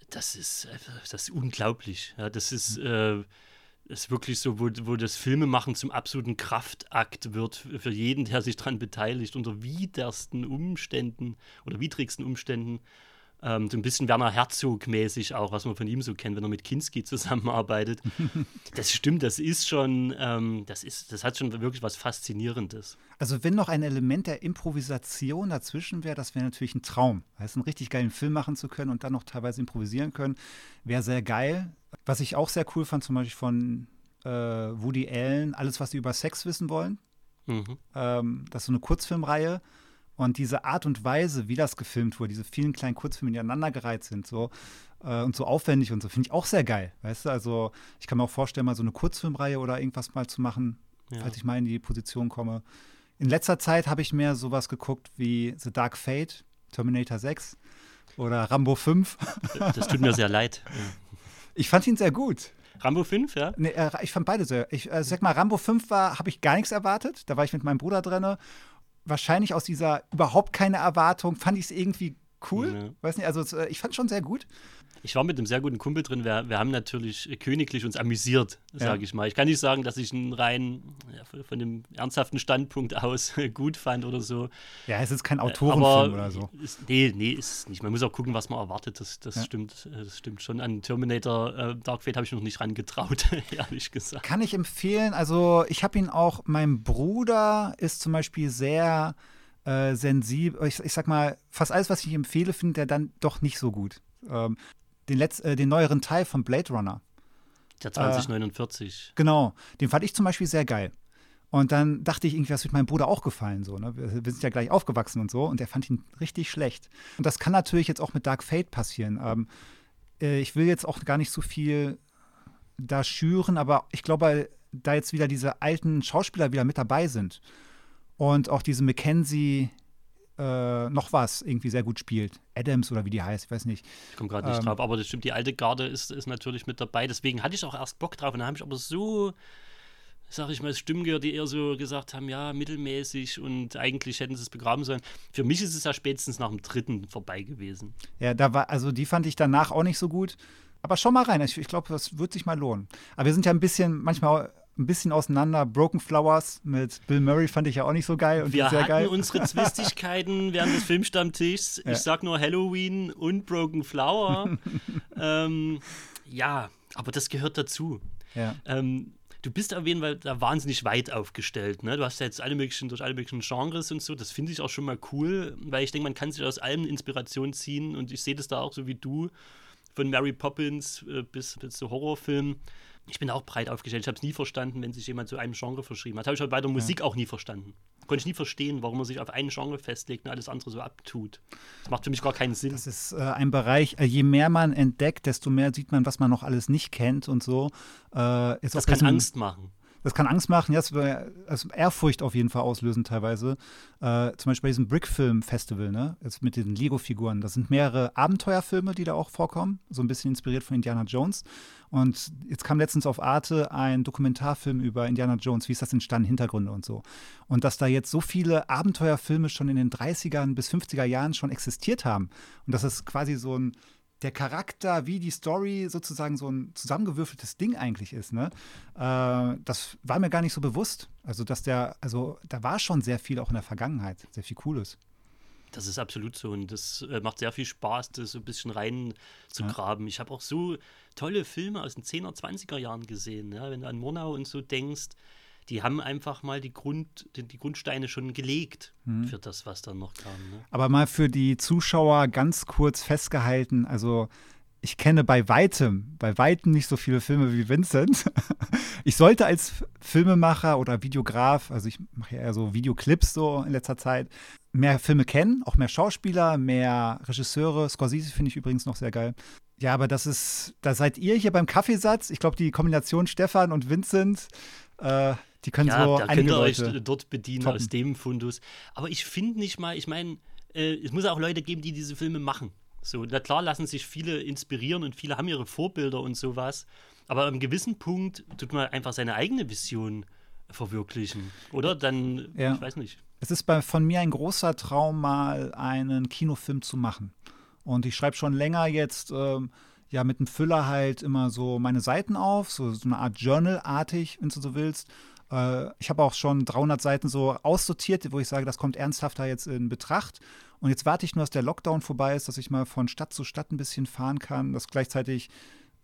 das ist, das ist unglaublich. Ja, das ist, äh, ist wirklich so, wo, wo das Filmemachen zum absoluten Kraftakt wird für jeden, der sich daran beteiligt, unter widersten Umständen oder widrigsten Umständen. Ähm, so ein bisschen Werner Herzog-mäßig auch, was man von ihm so kennt, wenn er mit Kinski zusammenarbeitet. das stimmt, das ist schon, ähm, das ist, das hat schon wirklich was Faszinierendes. Also wenn noch ein Element der Improvisation dazwischen wäre, das wäre natürlich ein Traum. Heißt, einen richtig geilen Film machen zu können und dann noch teilweise improvisieren können, wäre sehr geil. Was ich auch sehr cool fand, zum Beispiel von äh, Woody Allen, alles, was sie über Sex wissen wollen. Mhm. Ähm, das ist so eine Kurzfilmreihe und diese Art und Weise, wie das gefilmt wurde, diese vielen kleinen Kurzfilme, die aneinandergereiht sind, so äh, und so aufwendig und so, finde ich auch sehr geil. Weißt du, also ich kann mir auch vorstellen, mal so eine Kurzfilmreihe oder irgendwas mal zu machen, ja. falls ich mal in die Position komme. In letzter Zeit habe ich mehr sowas geguckt wie The Dark Fate, Terminator 6 oder Rambo 5. Das tut mir sehr leid. Ich fand ihn sehr gut. Rambo 5, ja? Nee, äh, ich fand beide sehr. Ich äh, sag mal, Rambo 5 war, habe ich gar nichts erwartet. Da war ich mit meinem Bruder drin wahrscheinlich aus dieser überhaupt keine Erwartung fand ich es irgendwie cool. Ja. Weiß nicht, also äh, ich fand es schon sehr gut. Ich war mit einem sehr guten Kumpel drin. Wir, wir haben natürlich königlich uns amüsiert, sage ja. ich mal. Ich kann nicht sagen, dass ich ihn rein ja, von dem ernsthaften Standpunkt aus gut fand oder so. Ja, es ist kein Autorenfilm oder so. Ist, nee, nee, ist es nicht. Man muss auch gucken, was man erwartet. Das, das, ja. stimmt, äh, das stimmt schon. An Terminator äh, Dark Fate habe ich noch nicht rangetraut, ehrlich gesagt. Kann ich empfehlen. Also, ich habe ihn auch, mein Bruder ist zum Beispiel sehr äh, sensibel. Ich, ich sag mal, fast alles, was ich empfehle, findet er dann doch nicht so gut. Ähm, den, Letz-, äh, den neueren Teil von Blade Runner. Der 2049. Äh, genau, den fand ich zum Beispiel sehr geil. Und dann dachte ich irgendwie, das wird meinem Bruder auch gefallen. So, ne? wir, wir, sind ja gleich aufgewachsen und so. Und der fand ihn richtig schlecht. Und das kann natürlich jetzt auch mit Dark Fate passieren. Ähm, äh, ich will jetzt auch gar nicht so viel da schüren, aber ich glaube, da jetzt wieder diese alten Schauspieler wieder mit dabei sind und auch diese Mackenzie äh, noch was irgendwie sehr gut spielt. Adams oder wie die heißt, ich weiß nicht. Ich komme gerade nicht ähm, drauf, aber das stimmt, die alte Garde ist, ist natürlich mit dabei. Deswegen hatte ich auch erst Bock drauf und dann habe ich aber so, sag ich mal, Stimmen gehört, die eher so gesagt haben, ja, mittelmäßig und eigentlich hätten sie es begraben sollen. Für mich ist es ja spätestens nach dem dritten vorbei gewesen. Ja, da war, also die fand ich danach auch nicht so gut. Aber schau mal rein, ich, ich glaube, das wird sich mal lohnen. Aber wir sind ja ein bisschen manchmal ein bisschen auseinander. Broken Flowers mit Bill Murray fand ich ja auch nicht so geil und Wir sehr hatten geil. unsere Zwistigkeiten während des Filmstammtischs. Ja. Ich sag nur Halloween und Broken Flower. ähm, ja, aber das gehört dazu. Ja. Ähm, du bist auf jeden Fall da wahnsinnig weit aufgestellt. Ne? Du hast ja jetzt alle möglichen, durch alle möglichen Genres und so. Das finde ich auch schon mal cool, weil ich denke, man kann sich aus allem Inspiration ziehen und ich sehe das da auch so wie du, von Mary Poppins äh, bis, bis zu Horrorfilmen ich bin auch breit aufgestellt. Ich habe es nie verstanden, wenn sich jemand zu einem Genre verschrieben hat. Habe ich halt bei der Musik ja. auch nie verstanden. Konnte ich nie verstehen, warum man sich auf einen Genre festlegt und alles andere so abtut. Das macht für mich gar keinen Sinn. Das ist äh, ein Bereich, äh, je mehr man entdeckt, desto mehr sieht man, was man noch alles nicht kennt und so. Äh, das kann Angst machen. Das kann Angst machen, ja, also Ehrfurcht auf jeden Fall auslösen teilweise. Äh, zum Beispiel bei diesem Brickfilm-Festival, ne? Jetzt mit diesen Lego-Figuren. Das sind mehrere Abenteuerfilme, die da auch vorkommen, so ein bisschen inspiriert von Indiana Jones. Und jetzt kam letztens auf Arte ein Dokumentarfilm über Indiana Jones, wie ist das entstanden, Hintergründe und so. Und dass da jetzt so viele Abenteuerfilme schon in den 30ern bis 50er Jahren schon existiert haben. Und dass es quasi so ein der Charakter wie die Story sozusagen so ein zusammengewürfeltes Ding eigentlich ist, ne? Äh, das war mir gar nicht so bewusst. Also, dass der, also da war schon sehr viel auch in der Vergangenheit, sehr viel Cooles. Das ist absolut so und das äh, macht sehr viel Spaß, das so ein bisschen rein zu graben. Ja. Ich habe auch so tolle Filme aus den 10er, 20er Jahren gesehen. Ja? Wenn du an Murnau und so denkst, die haben einfach mal die, Grund, die, die Grundsteine schon gelegt mhm. für das, was dann noch kam. Ne? Aber mal für die Zuschauer ganz kurz festgehalten, also ich kenne bei weitem, bei weitem nicht so viele Filme wie Vincent. Ich sollte als Filmemacher oder Videograf, also ich mache ja eher so Videoclips so in letzter Zeit, mehr Filme kennen, auch mehr Schauspieler, mehr Regisseure. Scorsese finde ich übrigens noch sehr geil. Ja, aber das ist, da seid ihr hier beim Kaffeesatz. Ich glaube, die Kombination Stefan und Vincent, äh, die können ja, so da könnt ihr euch dort bedienen toppen. aus dem Fundus. Aber ich finde nicht mal, ich meine, äh, es muss auch Leute geben, die diese Filme machen. So, na klar lassen sich viele inspirieren und viele haben ihre Vorbilder und sowas. Aber einem gewissen Punkt tut man einfach seine eigene Vision verwirklichen. Oder? Dann, ja. ich weiß nicht. Es ist bei, von mir ein großer Traum, mal einen Kinofilm zu machen. Und ich schreibe schon länger jetzt ähm, ja mit einem Füller halt immer so meine Seiten auf, so, so eine Art Journal-artig, wenn du so willst. Äh, ich habe auch schon 300 Seiten so aussortiert, wo ich sage, das kommt ernsthafter jetzt in Betracht. Und jetzt warte ich nur, dass der Lockdown vorbei ist, dass ich mal von Stadt zu Stadt ein bisschen fahren kann, dass gleichzeitig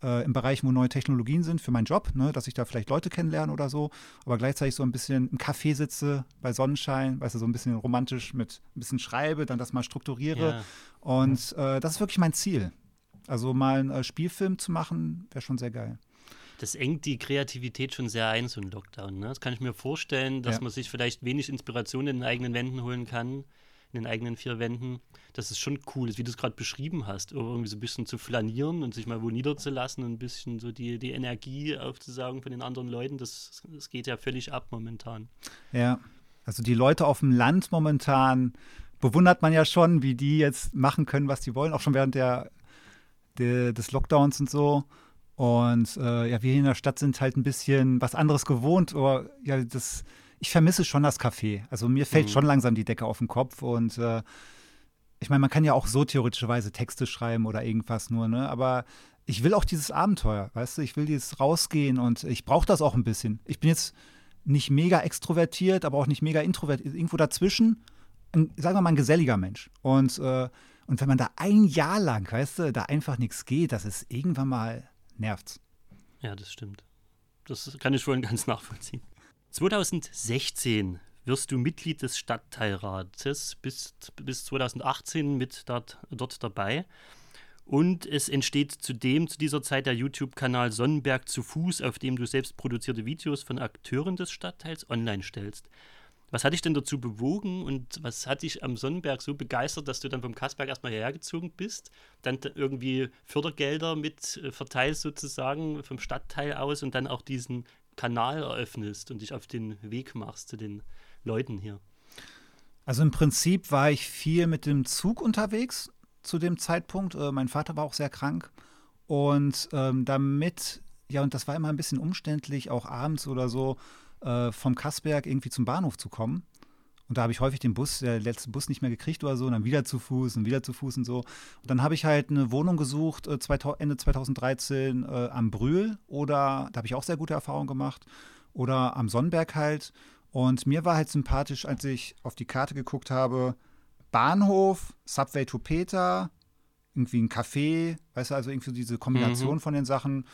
äh, im Bereich, wo neue Technologien sind für meinen Job, ne, dass ich da vielleicht Leute kennenlerne oder so, aber gleichzeitig so ein bisschen im Café sitze bei Sonnenschein, weißt du, so ein bisschen romantisch mit ein bisschen schreibe, dann das mal strukturiere. Ja. Und äh, das ist wirklich mein Ziel. Also mal einen äh, Spielfilm zu machen, wäre schon sehr geil. Das engt die Kreativität schon sehr ein, so ein Lockdown. Ne? Das kann ich mir vorstellen, dass ja. man sich vielleicht wenig Inspiration in den eigenen Wänden holen kann, in den eigenen vier Wänden. Das ist schon cool, wie du es gerade beschrieben hast, irgendwie so ein bisschen zu flanieren und sich mal wo niederzulassen und ein bisschen so die, die Energie aufzusagen von den anderen Leuten. Das, das geht ja völlig ab momentan. Ja, also die Leute auf dem Land momentan bewundert man ja schon, wie die jetzt machen können, was sie wollen, auch schon während der de, des Lockdowns und so. Und äh, ja, wir hier in der Stadt sind halt ein bisschen was anderes gewohnt. Aber ja, das, ich vermisse schon das Café. Also mir fällt mhm. schon langsam die Decke auf den Kopf. Und äh, ich meine, man kann ja auch so theoretischerweise Texte schreiben oder irgendwas nur, ne? Aber ich will auch dieses Abenteuer, weißt du? Ich will jetzt rausgehen und ich brauche das auch ein bisschen. Ich bin jetzt nicht mega extrovertiert, aber auch nicht mega introvertiert. Irgendwo dazwischen, ein, sagen wir mal, ein geselliger Mensch. Und äh, und wenn man da ein Jahr lang, weißt du, da einfach nichts geht, das ist irgendwann mal nervt. Ja, das stimmt. Das kann ich wohl ganz nachvollziehen. 2016 wirst du Mitglied des Stadtteilrates, bis, bis 2018 mit dort, dort dabei. Und es entsteht zudem zu dieser Zeit der YouTube-Kanal Sonnenberg zu Fuß, auf dem du selbst produzierte Videos von Akteuren des Stadtteils online stellst. Was hat dich denn dazu bewogen und was hat dich am Sonnenberg so begeistert, dass du dann vom Kassberg erstmal hergezogen bist, dann irgendwie Fördergelder mit äh, verteilst sozusagen vom Stadtteil aus und dann auch diesen Kanal eröffnest und dich auf den Weg machst zu den Leuten hier? Also im Prinzip war ich viel mit dem Zug unterwegs zu dem Zeitpunkt. Äh, mein Vater war auch sehr krank und ähm, damit, ja, und das war immer ein bisschen umständlich, auch abends oder so, äh, vom Kassberg irgendwie zum Bahnhof zu kommen. Und da habe ich häufig den Bus, der letzte Bus nicht mehr gekriegt oder so, und dann wieder zu Fuß und wieder zu Fuß und so. Und dann habe ich halt eine Wohnung gesucht, äh, Ende 2013 äh, am Brühl oder, da habe ich auch sehr gute Erfahrungen gemacht, oder am Sonnenberg halt. Und mir war halt sympathisch, als ich auf die Karte geguckt habe, Bahnhof, Subway to Peter, irgendwie ein Café, weißt du, also irgendwie diese Kombination mhm. von den Sachen.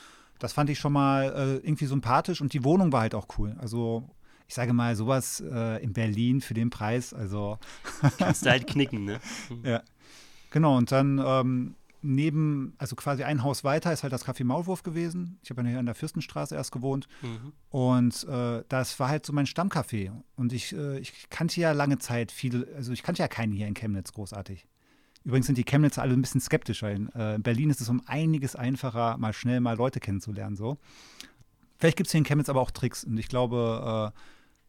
Das fand ich schon mal äh, irgendwie sympathisch und die Wohnung war halt auch cool. Also ich sage mal, sowas äh, in Berlin für den Preis, also. Kannst du halt knicken, ne? ja. Genau, und dann ähm, neben, also quasi ein Haus weiter ist halt das Café Maulwurf gewesen. Ich habe ja hier an der Fürstenstraße erst gewohnt. Mhm. Und äh, das war halt so mein Stammcafé. Und ich, äh, ich kannte ja lange Zeit viele, also ich kannte ja keinen hier in Chemnitz großartig. Übrigens sind die Chemnitzer alle ein bisschen skeptischer. In äh, Berlin ist es um einiges einfacher, mal schnell mal Leute kennenzulernen. So. Vielleicht gibt es hier in Chemnitz aber auch Tricks. Und ich glaube, äh,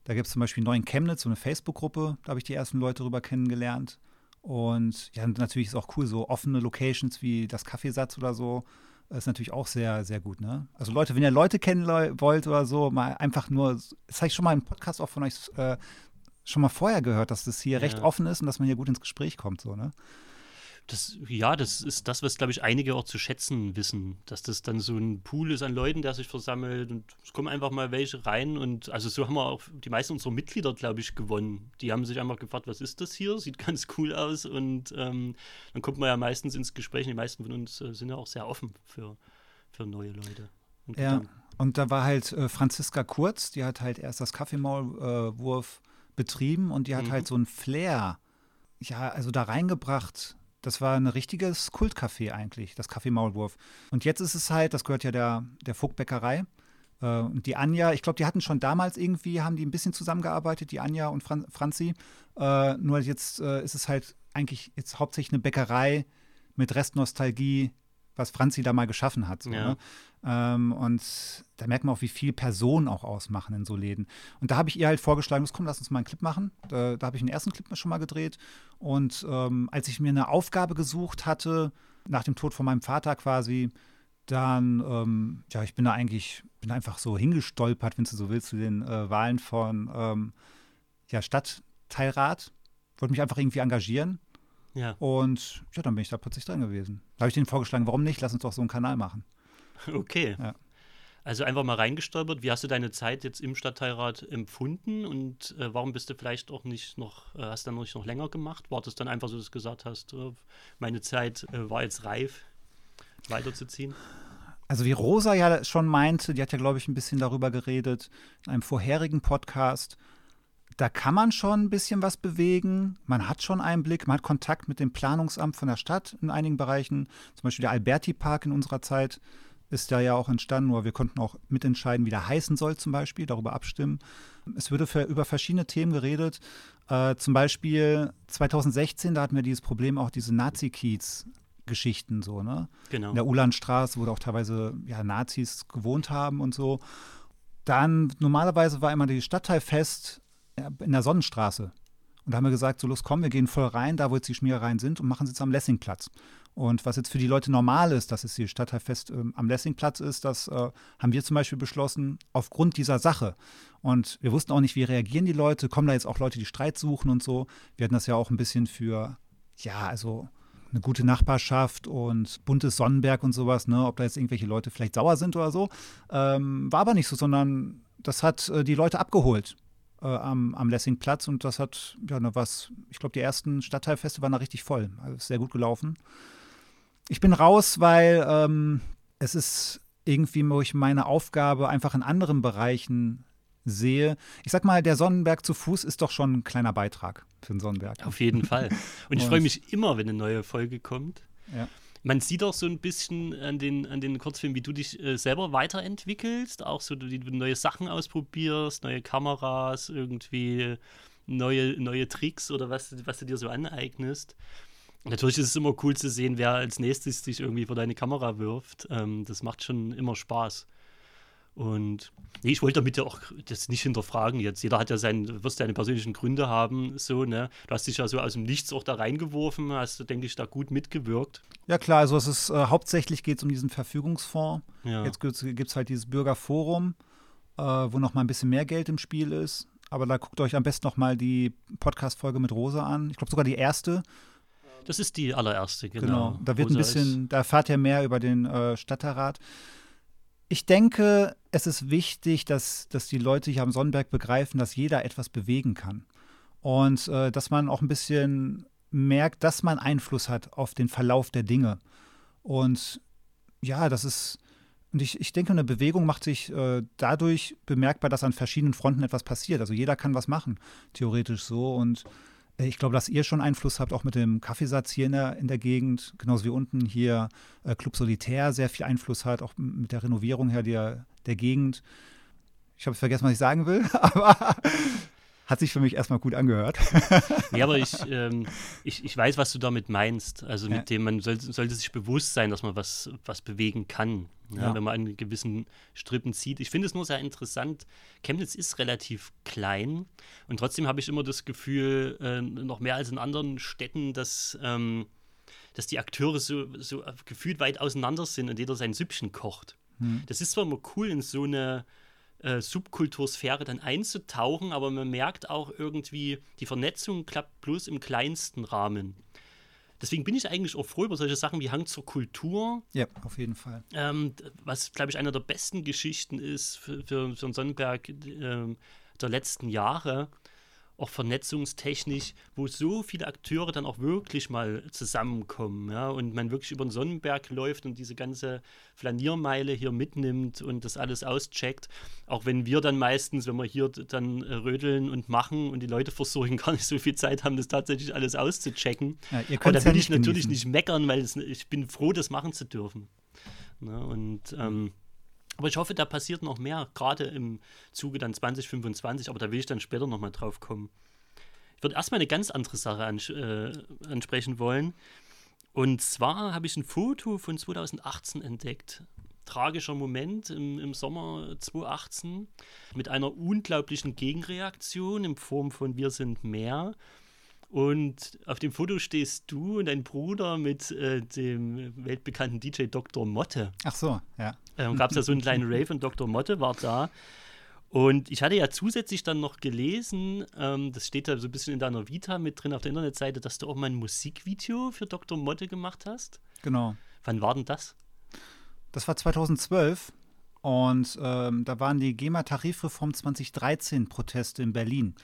da gibt es zum Beispiel neu in Chemnitz so eine Facebook-Gruppe. Da habe ich die ersten Leute drüber kennengelernt. Und ja, natürlich ist auch cool, so offene Locations wie das Kaffeesatz oder so. Ist natürlich auch sehr, sehr gut, ne? Also Leute, wenn ihr Leute kennen wollt oder so, mal einfach nur, das habe ich schon mal im Podcast auch von euch äh, schon mal vorher gehört, dass das hier ja. recht offen ist und dass man hier gut ins Gespräch kommt, so, ne? Das, ja, das ist das, was, glaube ich, einige auch zu schätzen wissen, dass das dann so ein Pool ist an Leuten, der sich versammelt und es kommen einfach mal welche rein und also so haben wir auch die meisten unserer Mitglieder, glaube ich, gewonnen. Die haben sich einfach gefragt, was ist das hier? Sieht ganz cool aus und ähm, dann kommt man ja meistens ins Gespräch. Die meisten von uns äh, sind ja auch sehr offen für, für neue Leute. Und ja, und da war halt äh, Franziska Kurz, die hat halt erst das Kaffeemaulwurf äh, betrieben und die hat mhm. halt so ein Flair, ja, also da reingebracht das war ein richtiges Kultcafé eigentlich, das Café Maulwurf. Und jetzt ist es halt, das gehört ja der, der Vogtbäckerei. Äh, und die Anja, ich glaube, die hatten schon damals irgendwie, haben die ein bisschen zusammengearbeitet, die Anja und Fran Franzi. Äh, nur jetzt äh, ist es halt eigentlich jetzt hauptsächlich eine Bäckerei mit Restnostalgie was Franzi da mal geschaffen hat. So, ja. ne? Ähm, und da merkt man auch, wie viel Personen auch ausmachen in so Läden. Und da habe ich ihr halt vorgeschlagen, komm, lass uns mal einen Clip machen. Da, da habe ich den ersten Clip schon mal gedreht. Und ähm, als ich mir eine Aufgabe gesucht hatte, nach dem Tod von meinem Vater quasi, dann, ähm, ja, ich bin da eigentlich, bin einfach so hingestolpert, wenn du so willst, zu den äh, Wahlen von ähm, ja, Stadtteilrat. Wollte mich einfach irgendwie engagieren ja. Und ja, dann bin ich da plötzlich dran gewesen. Da habe ich denen vorgeschlagen, warum nicht? Lass uns doch so einen Kanal machen. Okay. Ja. Also einfach mal reingestolpert. Wie hast du deine Zeit jetzt im Stadtteilrat empfunden und äh, warum bist du vielleicht auch nicht noch, äh, hast du dann nicht noch länger gemacht? War das dann einfach so, dass du gesagt hast, äh, meine Zeit äh, war jetzt reif, weiterzuziehen? Also wie Rosa ja schon meinte, die hat ja, glaube ich, ein bisschen darüber geredet in einem vorherigen Podcast, da kann man schon ein bisschen was bewegen. Man hat schon Einblick, man hat Kontakt mit dem Planungsamt von der Stadt in einigen Bereichen. Zum Beispiel der Alberti-Park in unserer Zeit ist da ja auch entstanden, wo wir konnten auch mitentscheiden, wie der heißen soll zum Beispiel, darüber abstimmen. Es würde für, über verschiedene Themen geredet. Äh, zum Beispiel 2016, da hatten wir dieses Problem auch diese Nazi-Kiez. Geschichten so, ne? Genau. In der Ulandstraße, wo da auch teilweise ja, Nazis gewohnt haben und so. Dann normalerweise war immer die Stadtteilfest in der Sonnenstraße. Und da haben wir gesagt, so los, komm, wir gehen voll rein, da wo jetzt die Schmierereien sind und machen es jetzt am Lessingplatz. Und was jetzt für die Leute normal ist, dass es hier Stadtteilfest äh, am Lessingplatz ist, das äh, haben wir zum Beispiel beschlossen aufgrund dieser Sache. Und wir wussten auch nicht, wie reagieren die Leute, kommen da jetzt auch Leute, die Streit suchen und so. Wir hatten das ja auch ein bisschen für, ja, also eine gute Nachbarschaft und buntes Sonnenberg und sowas, ne, ob da jetzt irgendwelche Leute vielleicht sauer sind oder so. Ähm, war aber nicht so, sondern das hat äh, die Leute abgeholt äh, am, am Lessingplatz und das hat, ja, ne, was, ich glaube, die ersten Stadtteilfeste waren da richtig voll. Also sehr gut gelaufen. Ich bin raus, weil ähm, es ist irgendwie, wo ich meine Aufgabe einfach in anderen Bereichen sehe. Ich sag mal, der Sonnenberg zu Fuß ist doch schon ein kleiner Beitrag für den Sonnenberg. Auf jeden Fall. Und ich freue mich immer, wenn eine neue Folge kommt. Ja man sieht auch so ein bisschen an den, an den Kurzfilmen, wie du dich äh, selber weiterentwickelst, auch so, wie du neue Sachen ausprobierst, neue Kameras, irgendwie neue, neue Tricks oder was, was du dir so aneignest. Natürlich ist es immer cool zu sehen, wer als nächstes sich irgendwie vor deine Kamera wirft. Ähm, das macht schon immer Spaß. Und nee, ich wollte damit ja auch das nicht hinterfragen jetzt. Jeder hat ja seinen, wirst seine persönlichen Gründe haben, so, ne? Du hast dich ja so aus dem Nichts auch da reingeworfen, hast, denke ich, da gut mitgewirkt. Ja, klar, also es ist äh, hauptsächlich geht es um diesen Verfügungsfonds. Ja. Jetzt gibt es halt dieses Bürgerforum, äh, wo noch mal ein bisschen mehr Geld im Spiel ist. Aber da guckt euch am besten noch mal die Podcast-Folge mit Rosa an. Ich glaube sogar die erste. Das ist die allererste, genau. Genau, da wird ein bisschen, da erfahrt ihr mehr über den äh, Stadtteilrat ich denke, es ist wichtig, dass, dass die Leute hier am Sonnenberg begreifen, dass jeder etwas bewegen kann. Und äh, dass man auch ein bisschen merkt, dass man Einfluss hat auf den Verlauf der Dinge. Und ja, das ist, und ich, ich denke, eine Bewegung macht sich äh, dadurch bemerkbar, dass an verschiedenen Fronten etwas passiert. Also jeder kann was machen, theoretisch so. Und ich glaube, dass ihr schon Einfluss habt, auch mit dem Kaffeesatz hier in der, in der Gegend, genauso wie unten hier äh, Club Solitär sehr viel Einfluss hat, auch mit der Renovierung her der, der Gegend. Ich habe vergessen, was ich sagen will, aber hat sich für mich erstmal gut angehört. ja, aber ich, ähm, ich, ich weiß, was du damit meinst. Also mit ja. dem, man soll, sollte sich bewusst sein, dass man was, was bewegen kann. Ja, ja. Wenn man an gewissen Strippen zieht. Ich finde es nur sehr interessant. Chemnitz ist relativ klein und trotzdem habe ich immer das Gefühl, äh, noch mehr als in anderen Städten, dass. Ähm, dass die Akteure so, so gefühlt weit auseinander sind und jeder sein Süppchen kocht. Hm. Das ist zwar immer cool, in so eine äh, Subkultursphäre dann einzutauchen, aber man merkt auch irgendwie, die Vernetzung klappt bloß im kleinsten Rahmen. Deswegen bin ich eigentlich auch froh über solche Sachen wie Hang zur Kultur. Ja, auf jeden Fall. Ähm, was, glaube ich, einer der besten Geschichten ist für, für, für Sonnenberg äh, der letzten Jahre auch vernetzungstechnisch, wo so viele Akteure dann auch wirklich mal zusammenkommen, ja, und man wirklich über den Sonnenberg läuft und diese ganze Flaniermeile hier mitnimmt und das alles auscheckt, auch wenn wir dann meistens, wenn wir hier dann äh, rödeln und machen und die Leute versuchen, gar nicht so viel Zeit haben, das tatsächlich alles auszuchecken. Ja, aber da will ja ich natürlich nicht meckern, weil es, ich bin froh, das machen zu dürfen. Ne, und ähm, aber ich hoffe, da passiert noch mehr, gerade im Zuge dann 2025, aber da will ich dann später nochmal drauf kommen. Ich würde erstmal eine ganz andere Sache ans äh, ansprechen wollen. Und zwar habe ich ein Foto von 2018 entdeckt. Tragischer Moment im, im Sommer 2018 mit einer unglaublichen Gegenreaktion in Form von Wir sind mehr. Und auf dem Foto stehst du und dein Bruder mit äh, dem weltbekannten DJ Dr. Motte. Ach so, ja. Ähm, Gab es ja so einen kleinen Rave und Dr. Motte war da. Und ich hatte ja zusätzlich dann noch gelesen, ähm, das steht da so ein bisschen in deiner Vita mit drin auf der Internetseite, dass du auch mal ein Musikvideo für Dr. Motte gemacht hast. Genau. Wann war denn das? Das war 2012 und ähm, da waren die GEMA-Tarifreform 2013 Proteste in Berlin.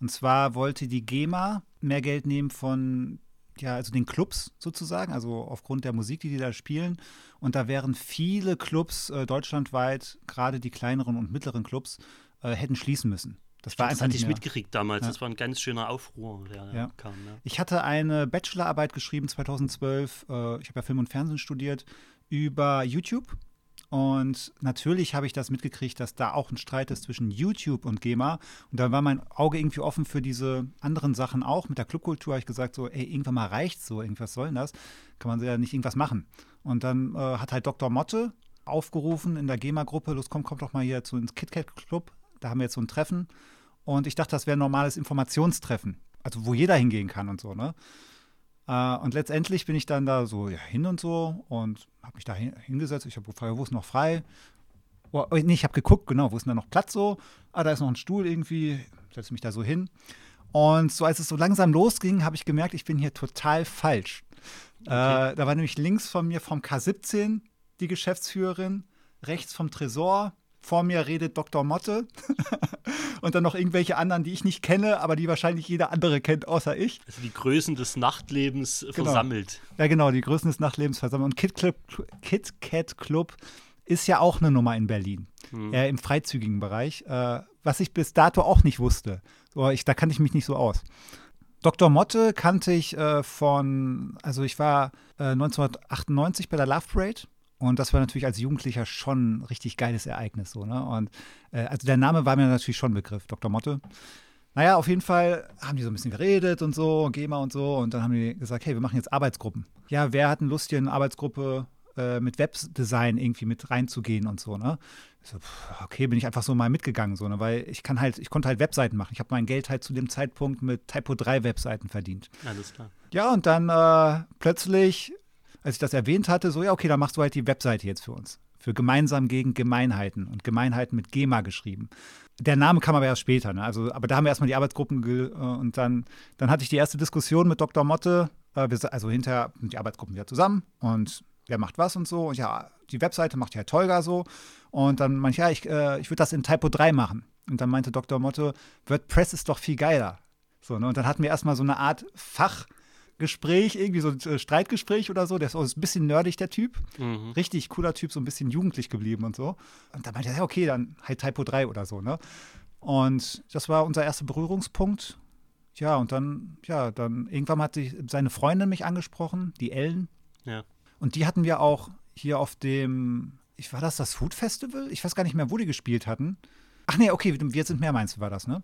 Und zwar wollte die GEMA mehr Geld nehmen von ja, also den Clubs sozusagen, also aufgrund der Musik, die die da spielen. Und da wären viele Clubs äh, deutschlandweit, gerade die kleineren und mittleren Clubs, äh, hätten schließen müssen. Das war einfach das hatte ich mitgekriegt damals. Ja. Das war ein ganz schöner Aufruhr, der ja. kam. Ja. Ich hatte eine Bachelorarbeit geschrieben 2012. Äh, ich habe ja Film und Fernsehen studiert über YouTube und natürlich habe ich das mitgekriegt, dass da auch ein Streit ist zwischen YouTube und GEMA. Und da war mein Auge irgendwie offen für diese anderen Sachen auch. Mit der Clubkultur habe ich gesagt, so, ey, irgendwann mal reicht's so, irgendwas soll denn das? Kann man ja nicht irgendwas machen. Und dann äh, hat halt Dr. Motte aufgerufen in der GEMA-Gruppe, los, komm, komm doch mal hier zu ins KitKat Club. Da haben wir jetzt so ein Treffen. Und ich dachte, das wäre ein normales Informationstreffen. Also wo jeder hingehen kann und so, ne? Äh, und letztendlich bin ich dann da so ja, hin und so und habe mich da hin, hingesetzt. Ich habe gefragt, wo ist noch frei? Oh, oh, nee, ich habe geguckt, genau, wo ist denn da noch Platz so? Ah, da ist noch ein Stuhl irgendwie. Setze mich da so hin. Und so als es so langsam losging, habe ich gemerkt, ich bin hier total falsch. Okay. Äh, da war nämlich links von mir vom K17 die Geschäftsführerin, rechts vom Tresor vor mir redet Dr. Motte und dann noch irgendwelche anderen, die ich nicht kenne, aber die wahrscheinlich jeder andere kennt, außer ich. Also die Größen des Nachtlebens genau. versammelt. Ja, genau, die Größen des Nachtlebens versammelt. Und Kit, Club, Kit Kat Club ist ja auch eine Nummer in Berlin, mhm. äh, im freizügigen Bereich, äh, was ich bis dato auch nicht wusste. So, ich, da kannte ich mich nicht so aus. Dr. Motte kannte ich äh, von, also ich war 1998 äh, bei der Love Parade und das war natürlich als Jugendlicher schon ein richtig geiles Ereignis. So, ne? Und äh, also der Name war mir natürlich schon ein Begriff, Dr. Motte. Naja, auf jeden Fall haben die so ein bisschen geredet und so, GEMA und so. Und dann haben die gesagt, hey, wir machen jetzt Arbeitsgruppen. Ja, wer hat denn Lust, hier in eine Arbeitsgruppe äh, mit Webdesign irgendwie mit reinzugehen und so, ne? So, okay, bin ich einfach so mal mitgegangen, so, ne? Weil ich kann halt, ich konnte halt Webseiten machen. Ich habe mein Geld halt zu dem Zeitpunkt mit Typo 3 Webseiten verdient. Alles klar. Ja, und dann äh, plötzlich als ich das erwähnt hatte, so, ja, okay, dann machst du halt die Webseite jetzt für uns. Für Gemeinsam gegen Gemeinheiten und Gemeinheiten mit GEMA geschrieben. Der Name kam aber erst später, ne? also, aber da haben wir erstmal die Arbeitsgruppen äh, und dann, dann hatte ich die erste Diskussion mit Dr. Motte. Äh, wir, also hinterher sind die Arbeitsgruppen wieder zusammen und wer macht was und so. Und ja, die Webseite macht ja Tolga so. Und dann meinte ich, ja, ich, äh, ich würde das in Typo 3 machen. Und dann meinte Dr. Motte, WordPress ist doch viel geiler. So, ne? Und dann hatten wir erstmal so eine Art Fach, Gespräch, irgendwie so ein äh, Streitgespräch oder so. Der ist auch ein bisschen nerdig, der Typ. Mhm. Richtig cooler Typ, so ein bisschen jugendlich geblieben und so. Und da meinte er, ja, okay, dann halt Typo 3 oder so, ne? Und das war unser erster Berührungspunkt. Ja, und dann, ja, dann irgendwann hat sich seine Freundin mich angesprochen, die Ellen. Ja. Und die hatten wir auch hier auf dem, ich war das das Food Festival? Ich weiß gar nicht mehr, wo die gespielt hatten. Ach nee, okay, wir sind mehr meinst du, war das, ne?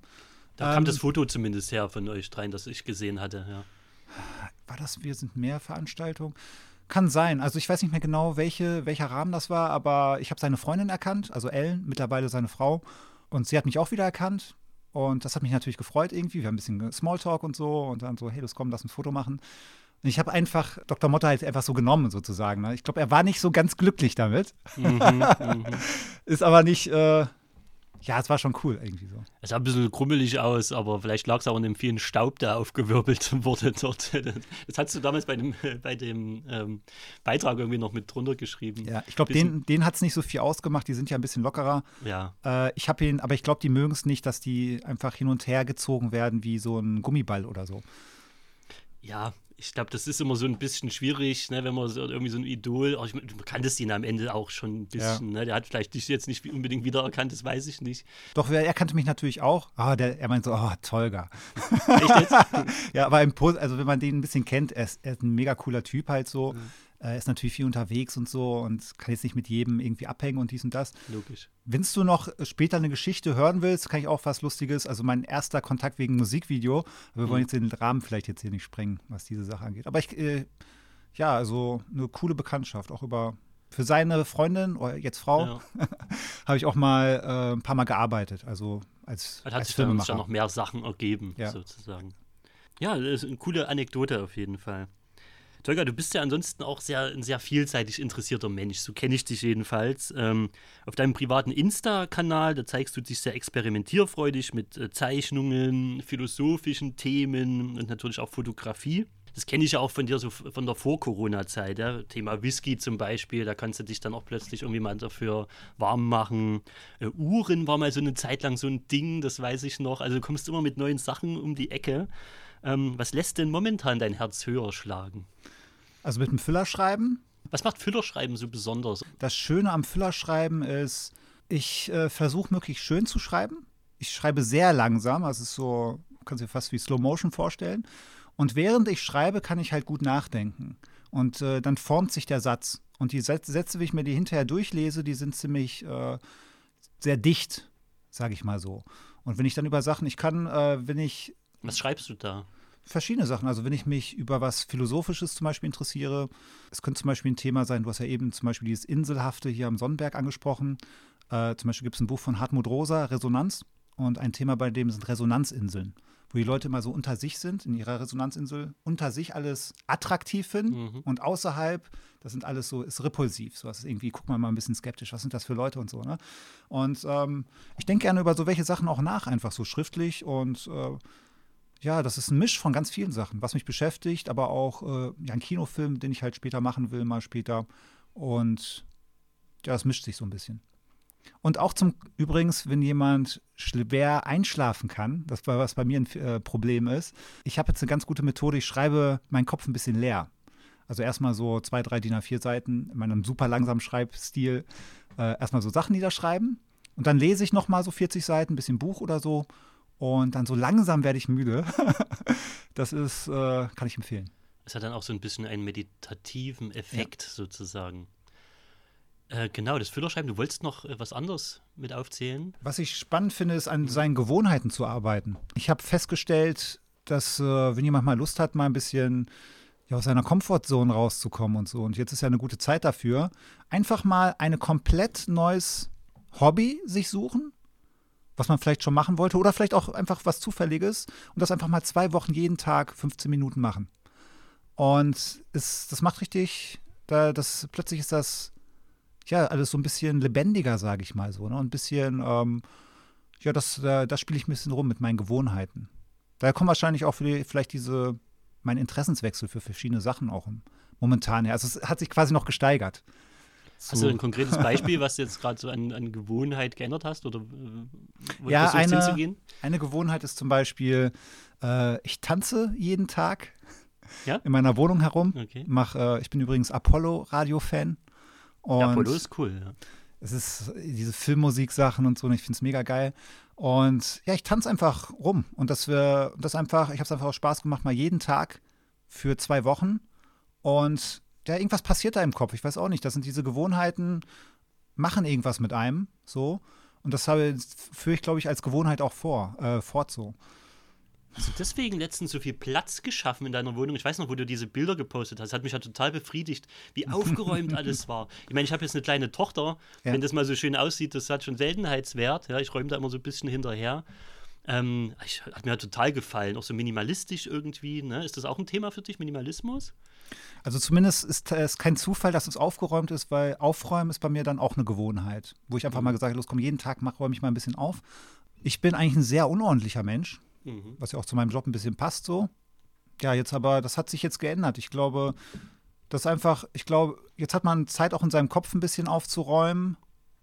Da ähm, kam das Foto zumindest her von euch dreien, das ich gesehen hatte, ja. War das Wir sind mehr Veranstaltung? Kann sein. Also ich weiß nicht mehr genau, welche, welcher Rahmen das war, aber ich habe seine Freundin erkannt, also Ellen, mittlerweile seine Frau. Und sie hat mich auch wieder erkannt. Und das hat mich natürlich gefreut irgendwie. Wir haben ein bisschen Smalltalk und so. Und dann so, hey, los komm, lass ein Foto machen. Und ich habe einfach Dr. Motte halt einfach so genommen, sozusagen. Ne? Ich glaube, er war nicht so ganz glücklich damit. Mhm, mhm. Ist aber nicht, äh, ja, es war schon cool irgendwie so. Es sah ein bisschen krummelig aus, aber vielleicht lag es auch an dem vielen Staub, der aufgewirbelt wurde dort. Das hast du damals bei dem, bei dem ähm, Beitrag irgendwie noch mit drunter geschrieben. Ja, ich glaube, den, den hat es nicht so viel ausgemacht. Die sind ja ein bisschen lockerer. Ja. Äh, ich habe ihn, aber ich glaube, die mögen es nicht, dass die einfach hin und her gezogen werden wie so ein Gummiball oder so. Ja, ich glaube, das ist immer so ein bisschen schwierig, ne, wenn man so, irgendwie so ein Idol, oh, ich, du kanntest ihn am Ende auch schon ein bisschen, ja. ne? der hat vielleicht dich jetzt nicht unbedingt wiedererkannt, das weiß ich nicht. Doch, er kannte mich natürlich auch. Ah, der, er meint so, oh, Tolga. Echt jetzt? ja, aber im, also wenn man den ein bisschen kennt, er ist, er ist ein mega cooler Typ halt so. Mhm. Er ist natürlich viel unterwegs und so und kann jetzt nicht mit jedem irgendwie abhängen und dies und das. Logisch. Wenn du noch später eine Geschichte hören willst, kann ich auch was Lustiges. Also mein erster Kontakt wegen Musikvideo. wir wollen mhm. jetzt den Rahmen vielleicht jetzt hier nicht sprengen, was diese Sache angeht. Aber ich, äh, ja, also eine coole Bekanntschaft, auch über für seine Freundin oder jetzt Frau ja. habe ich auch mal äh, ein paar Mal gearbeitet. Also als, hat als sich dann noch mehr Sachen ergeben, ja. sozusagen. Ja, das ist eine coole Anekdote auf jeden Fall. Tolga, du bist ja ansonsten auch sehr, ein sehr vielseitig interessierter Mensch. So kenne ich dich jedenfalls. Ähm, auf deinem privaten Insta-Kanal, da zeigst du dich sehr experimentierfreudig mit äh, Zeichnungen, philosophischen Themen und natürlich auch Fotografie. Das kenne ich ja auch von dir so von der Vor-Corona-Zeit. Ja? Thema Whisky zum Beispiel, da kannst du dich dann auch plötzlich irgendwie mal dafür warm machen. Äh, Uhren war mal so eine Zeit lang so ein Ding, das weiß ich noch. Also du kommst immer mit neuen Sachen um die Ecke. Ähm, was lässt denn momentan dein Herz höher schlagen? Also mit dem Füllerschreiben. Was macht Füllerschreiben so besonders? Das Schöne am Füllerschreiben ist, ich äh, versuche möglichst schön zu schreiben. Ich schreibe sehr langsam, also es ist so, kannst du dir fast wie Slow Motion vorstellen. Und während ich schreibe, kann ich halt gut nachdenken. Und äh, dann formt sich der Satz. Und die Sätze, wie ich mir die hinterher durchlese, die sind ziemlich äh, sehr dicht, sage ich mal so. Und wenn ich dann über Sachen, ich kann, äh, wenn ich was schreibst du da? Verschiedene Sachen. Also wenn ich mich über was Philosophisches zum Beispiel interessiere, es könnte zum Beispiel ein Thema sein, du hast ja eben zum Beispiel dieses Inselhafte hier am Sonnenberg angesprochen. Äh, zum Beispiel gibt es ein Buch von Hartmut Rosa, Resonanz. Und ein Thema bei dem sind Resonanzinseln, wo die Leute immer so unter sich sind, in ihrer Resonanzinsel, unter sich alles attraktiv finden mhm. und außerhalb, das sind alles so, ist repulsiv. So, das ist irgendwie, guck mal mal ein bisschen skeptisch, was sind das für Leute und so, ne? Und ähm, ich denke gerne über so welche Sachen auch nach, einfach so schriftlich und äh, ja, das ist ein Misch von ganz vielen Sachen, was mich beschäftigt, aber auch äh, ja, ein Kinofilm, den ich halt später machen will, mal später. Und ja, das mischt sich so ein bisschen. Und auch zum übrigens, wenn jemand schwer einschlafen kann, das war was bei mir ein äh, Problem ist. Ich habe jetzt eine ganz gute Methode, ich schreibe meinen Kopf ein bisschen leer. Also erstmal so zwei, drei DIN A4 Seiten in meinem super langsamen Schreibstil äh, erstmal so Sachen niederschreiben und dann lese ich nochmal so 40 Seiten, ein bisschen Buch oder so und dann so langsam werde ich müde. das ist, äh, kann ich empfehlen. Es hat dann auch so ein bisschen einen meditativen Effekt ja. sozusagen. Äh, genau, das Füllerschreiben. Du wolltest noch äh, was anderes mit aufzählen? Was ich spannend finde, ist an seinen Gewohnheiten zu arbeiten. Ich habe festgestellt, dass äh, wenn jemand mal Lust hat, mal ein bisschen ja, aus seiner Komfortzone rauszukommen und so, und jetzt ist ja eine gute Zeit dafür, einfach mal ein komplett neues Hobby sich suchen, was man vielleicht schon machen wollte oder vielleicht auch einfach was Zufälliges und das einfach mal zwei Wochen jeden Tag 15 Minuten machen. Und es, das macht richtig, da, das, plötzlich ist das ja alles so ein bisschen lebendiger, sage ich mal so. Ne? Und ein bisschen, ähm, ja, das, da, da spiele ich ein bisschen rum mit meinen Gewohnheiten. Da kommt wahrscheinlich auch vielleicht diese, mein Interessenswechsel für verschiedene Sachen auch momentan her. Also es hat sich quasi noch gesteigert. Hast du ein konkretes Beispiel, was du jetzt gerade so an, an, Gewohnheit geändert hast oder äh, ja, eine, hinzugehen? eine Gewohnheit ist zum Beispiel, äh, ich tanze jeden Tag ja? in meiner Wohnung herum. Okay. Mach, äh, ich bin übrigens Apollo-Radio-Fan. Ja, Apollo ist cool, ja. Es ist diese Filmmusik-Sachen und so, und ich finde es mega geil. Und ja, ich tanze einfach rum. Und das wir, das einfach, ich habe es einfach auch Spaß gemacht, mal jeden Tag für zwei Wochen. Und ja, irgendwas passiert da im Kopf. Ich weiß auch nicht. Das sind diese Gewohnheiten, machen irgendwas mit einem. So. Und das habe, führe ich, glaube ich, als Gewohnheit auch vor, äh, fort so. Hast du deswegen letztens so viel Platz geschaffen in deiner Wohnung? Ich weiß noch, wo du diese Bilder gepostet hast. Das hat mich ja total befriedigt, wie aufgeräumt alles war. Ich meine, ich habe jetzt eine kleine Tochter. Ja. Wenn das mal so schön aussieht, das hat schon Seltenheitswert. Ja, ich räume da immer so ein bisschen hinterher. Ähm, ich, hat mir total gefallen, auch so minimalistisch irgendwie. Ne? Ist das auch ein Thema für dich, Minimalismus? Also zumindest ist es kein Zufall, dass es aufgeräumt ist, weil Aufräumen ist bei mir dann auch eine Gewohnheit, wo ich einfach mhm. mal gesagt habe, los komm, jeden Tag mach, räume ich mal ein bisschen auf. Ich bin eigentlich ein sehr unordentlicher Mensch, mhm. was ja auch zu meinem Job ein bisschen passt so. Ja, jetzt aber, das hat sich jetzt geändert. Ich glaube, das einfach, ich glaube, jetzt hat man Zeit auch in seinem Kopf ein bisschen aufzuräumen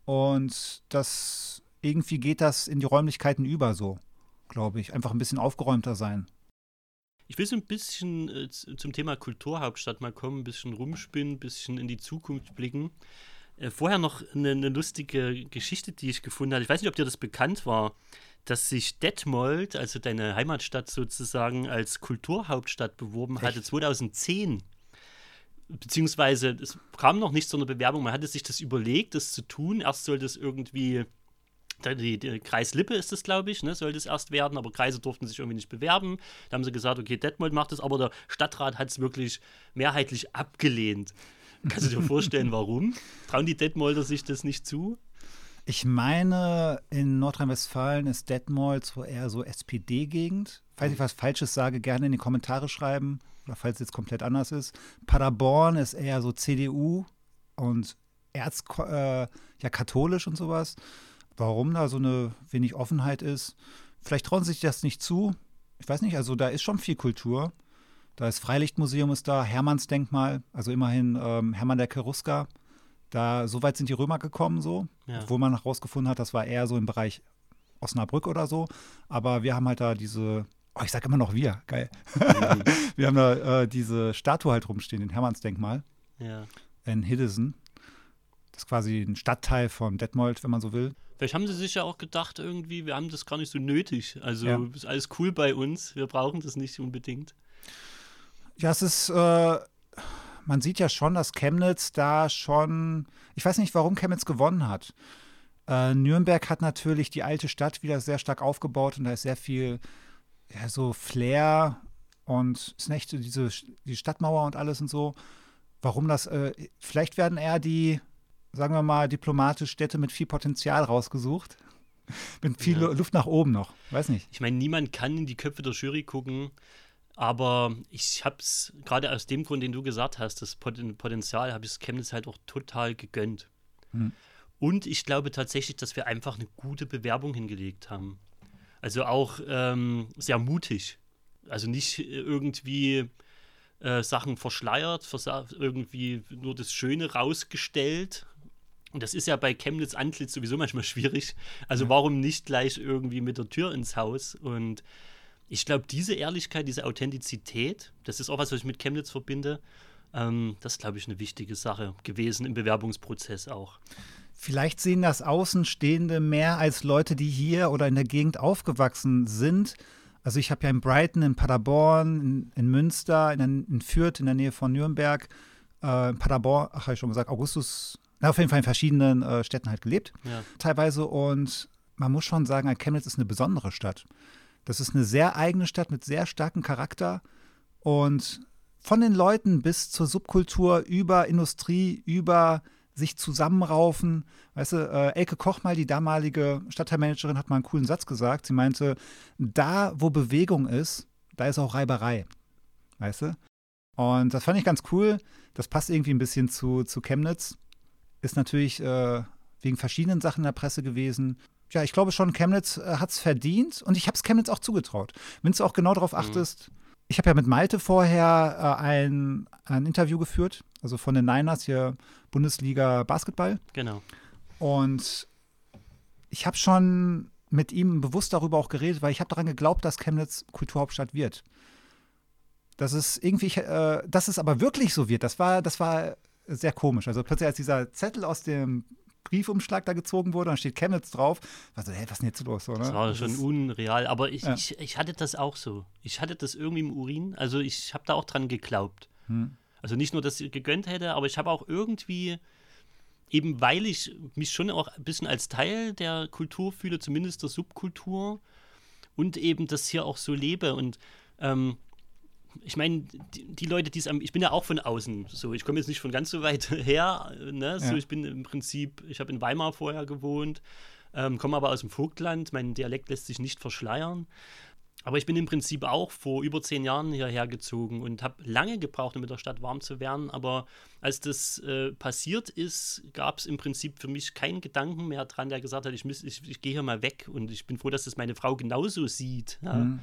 und das irgendwie geht das in die Räumlichkeiten über so glaube ich. Einfach ein bisschen aufgeräumter sein. Ich will so ein bisschen äh, zum Thema Kulturhauptstadt mal kommen, ein bisschen rumspinnen, ein bisschen in die Zukunft blicken. Äh, vorher noch eine, eine, lustige Geschichte, die ich gefunden habe. Ich weiß nicht, ob dir das bekannt war, dass sich Detmold, also deine Heimatstadt sozusagen, als Kulturhauptstadt beworben Echt? hatte 2010 beziehungsweise es kam noch nicht zu einer Bewerbung, man hatte sich das überlegt, das zu tun. Erst sollte es irgendwie die, die Kreis Lippe ist es, glaube ich, ne, soll das erst werden, aber Kreise durften sich irgendwie nicht bewerben. Da haben sie gesagt, okay, Detmold macht es, aber der Stadtrat hat es wirklich mehrheitlich abgelehnt. Kannst du dir vorstellen, warum? Trauen die Detmolder sich das nicht zu? Ich meine, in Nordrhein-Westfalen ist Detmold so eher so SPD-Gegend. Falls ich was Falsches sage, gerne in die Kommentare schreiben. Oder falls es jetzt komplett anders ist. Paderborn ist eher so CDU und erz äh, ja, katholisch und sowas warum da so eine wenig Offenheit ist. Vielleicht trauen sie sich das nicht zu. Ich weiß nicht, also da ist schon viel Kultur. Da ist Freilichtmuseum ist da, Hermannsdenkmal, also immerhin ähm, Hermann der Cherusker. Da, so weit sind die Römer gekommen, so. Ja. Obwohl man herausgefunden hat, das war eher so im Bereich Osnabrück oder so. Aber wir haben halt da diese, oh, ich sag immer noch wir, geil. Mhm. wir haben da äh, diese Statue halt rumstehen, den Hermannsdenkmal. Ja. In Hiddesen. Das ist quasi ein Stadtteil von Detmold, wenn man so will. Vielleicht haben sie sich ja auch gedacht, irgendwie, wir haben das gar nicht so nötig. Also ja. ist alles cool bei uns, wir brauchen das nicht unbedingt. Ja, es ist, äh, man sieht ja schon, dass Chemnitz da schon, ich weiß nicht, warum Chemnitz gewonnen hat. Äh, Nürnberg hat natürlich die alte Stadt wieder sehr stark aufgebaut und da ist sehr viel, ja, so Flair und ist nicht so diese die Stadtmauer und alles und so. Warum das, äh, vielleicht werden eher die sagen wir mal, diplomatisch Städte mit viel Potenzial rausgesucht. mit viel ja. Luft nach oben noch. Weiß nicht. Ich meine, niemand kann in die Köpfe der Jury gucken. Aber ich habe es gerade aus dem Grund, den du gesagt hast, das Potenzial, habe ich es Chemnitz halt auch total gegönnt. Hm. Und ich glaube tatsächlich, dass wir einfach eine gute Bewerbung hingelegt haben. Also auch ähm, sehr mutig. Also nicht irgendwie äh, Sachen verschleiert, irgendwie nur das Schöne rausgestellt, und das ist ja bei Chemnitz Antlitz sowieso manchmal schwierig. Also ja. warum nicht gleich irgendwie mit der Tür ins Haus? Und ich glaube, diese Ehrlichkeit, diese Authentizität, das ist auch was, was ich mit Chemnitz verbinde. Ähm, das ist, glaube ich, eine wichtige Sache gewesen im Bewerbungsprozess auch. Vielleicht sehen das Außenstehende mehr als Leute, die hier oder in der Gegend aufgewachsen sind. Also ich habe ja in Brighton, in Paderborn, in, in Münster, in, in, Fürth, in der Nähe von Nürnberg, äh, in Paderborn, ach, habe ich schon gesagt, Augustus auf jeden Fall in verschiedenen äh, Städten halt gelebt, ja. teilweise. Und man muss schon sagen, Chemnitz ist eine besondere Stadt. Das ist eine sehr eigene Stadt mit sehr starkem Charakter. Und von den Leuten bis zur Subkultur, über Industrie, über sich zusammenraufen. Weißt du, äh, Elke Kochmal, die damalige Stadtteilmanagerin, hat mal einen coolen Satz gesagt. Sie meinte, da, wo Bewegung ist, da ist auch Reiberei. Weißt du? Und das fand ich ganz cool. Das passt irgendwie ein bisschen zu, zu Chemnitz ist natürlich äh, wegen verschiedenen Sachen in der Presse gewesen. Ja, ich glaube schon, Chemnitz äh, hat es verdient und ich habe es Chemnitz auch zugetraut. Wenn du auch genau darauf mhm. achtest, mhm. ich habe ja mit Malte vorher äh, ein, ein Interview geführt, also von den Niners hier Bundesliga Basketball. Genau. Und ich habe schon mit ihm bewusst darüber auch geredet, weil ich habe daran geglaubt, dass Chemnitz Kulturhauptstadt wird. Das ist irgendwie, äh, dass es aber wirklich so wird, das war, das war sehr komisch. Also plötzlich, als dieser Zettel aus dem Briefumschlag da gezogen wurde, dann steht Chemnitz drauf. War so, hey, was ist denn jetzt los? So, ne? Das war schon unreal, aber ich, ja. ich, ich hatte das auch so. Ich hatte das irgendwie im Urin, also ich habe da auch dran geglaubt. Hm. Also nicht nur, dass ich gegönnt hätte, aber ich habe auch irgendwie, eben weil ich mich schon auch ein bisschen als Teil der Kultur fühle, zumindest der Subkultur und eben das hier auch so lebe und ähm, ich meine, die, die, Leute, die es am, ich bin ja auch von außen, so, ich komme jetzt nicht von ganz so weit her, ne, so, ja. ich bin im Prinzip, ich habe in Weimar vorher gewohnt, ähm, komme aber aus dem Vogtland, mein Dialekt lässt sich nicht verschleiern. Aber ich bin im Prinzip auch vor über zehn Jahren hierher gezogen und habe lange gebraucht, um mit der Stadt warm zu werden. Aber als das äh, passiert ist, gab es im Prinzip für mich keinen Gedanken mehr dran, der gesagt hat, ich, ich, ich gehe hier mal weg. Und ich bin froh, dass das meine Frau genauso sieht. Ja. Mhm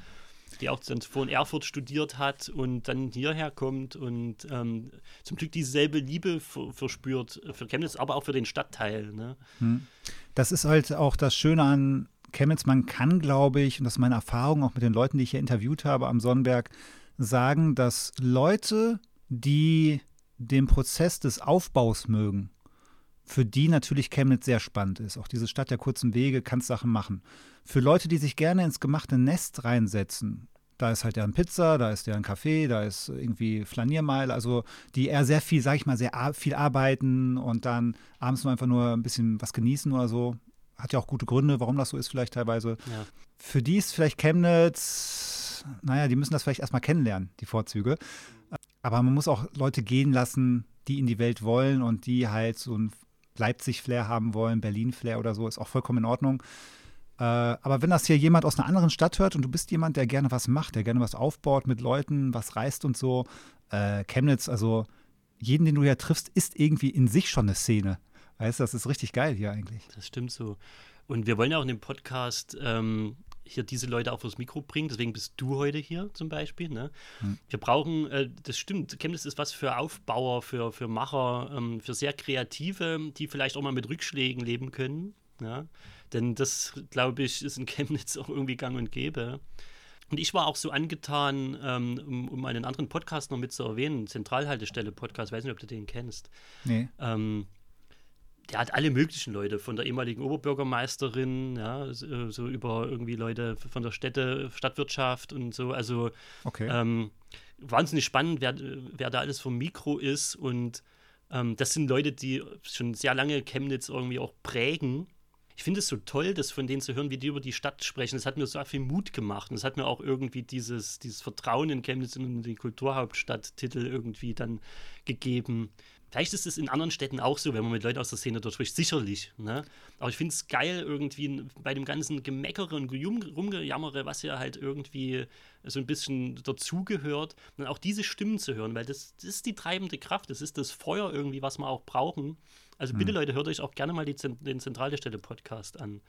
die auch dann vor in Erfurt studiert hat und dann hierher kommt und ähm, zum Glück dieselbe Liebe verspürt für Chemnitz, aber auch für den Stadtteil. Ne? Hm. Das ist halt auch das Schöne an Chemnitz. Man kann, glaube ich, und das ist meine Erfahrung auch mit den Leuten, die ich hier interviewt habe am Sonnenberg, sagen, dass Leute, die den Prozess des Aufbaus mögen, für die natürlich Chemnitz sehr spannend ist. Auch diese Stadt der kurzen Wege kann Sachen machen. Für Leute, die sich gerne ins gemachte Nest reinsetzen, da ist halt deren Pizza, da ist deren Kaffee, da ist irgendwie Flaniermeile, also die eher sehr viel, sag ich mal, sehr viel arbeiten und dann abends nur einfach nur ein bisschen was genießen oder so. Hat ja auch gute Gründe, warum das so ist, vielleicht teilweise. Ja. Für die ist vielleicht Chemnitz, naja, die müssen das vielleicht erstmal kennenlernen, die Vorzüge. Aber man muss auch Leute gehen lassen, die in die Welt wollen und die halt so ein Leipzig-Flair haben wollen, Berlin-Flair oder so, ist auch vollkommen in Ordnung. Äh, aber wenn das hier jemand aus einer anderen Stadt hört und du bist jemand, der gerne was macht, der gerne was aufbaut mit Leuten, was reist und so, äh, Chemnitz, also jeden, den du hier triffst, ist irgendwie in sich schon eine Szene. Weißt du, das ist richtig geil hier eigentlich. Das stimmt so. Und wir wollen ja auch in dem Podcast ähm, hier diese Leute auch fürs Mikro bringen. Deswegen bist du heute hier zum Beispiel. Ne? Hm. Wir brauchen, äh, das stimmt, Chemnitz ist was für Aufbauer, für, für Macher, ähm, für sehr Kreative, die vielleicht auch mal mit Rückschlägen leben können. Ja? Denn das, glaube ich, ist in Chemnitz auch irgendwie gang und gäbe. Und ich war auch so angetan, ähm, um, um, einen anderen Podcast noch mit zu erwähnen, Zentralhaltestelle-Podcast, weiß nicht, ob du den kennst. Nee. Ähm, der hat alle möglichen Leute, von der ehemaligen Oberbürgermeisterin, ja, so, so über irgendwie Leute von der Städte, Stadtwirtschaft und so. Also okay. ähm, wahnsinnig spannend, wer, wer da alles vom Mikro ist. Und ähm, das sind Leute, die schon sehr lange Chemnitz irgendwie auch prägen. Ich finde es so toll, das von denen zu hören, wie die über die Stadt sprechen. Das hat mir so viel Mut gemacht. Und es hat mir auch irgendwie dieses, dieses Vertrauen in Chemnitz und den Kulturhauptstadttitel irgendwie dann gegeben. Vielleicht ist es in anderen Städten auch so, wenn man mit Leuten aus der Szene dort spricht, sicherlich. Ne? Aber ich finde es geil, irgendwie bei dem ganzen Gemeckere und Rumgejammere, was ja halt irgendwie so ein bisschen dazugehört, dann auch diese Stimmen zu hören, weil das, das ist die treibende Kraft, das ist das Feuer irgendwie, was wir auch brauchen. Also bitte, hm. Leute, hört euch auch gerne mal die, den Zentrale Stelle Podcast an.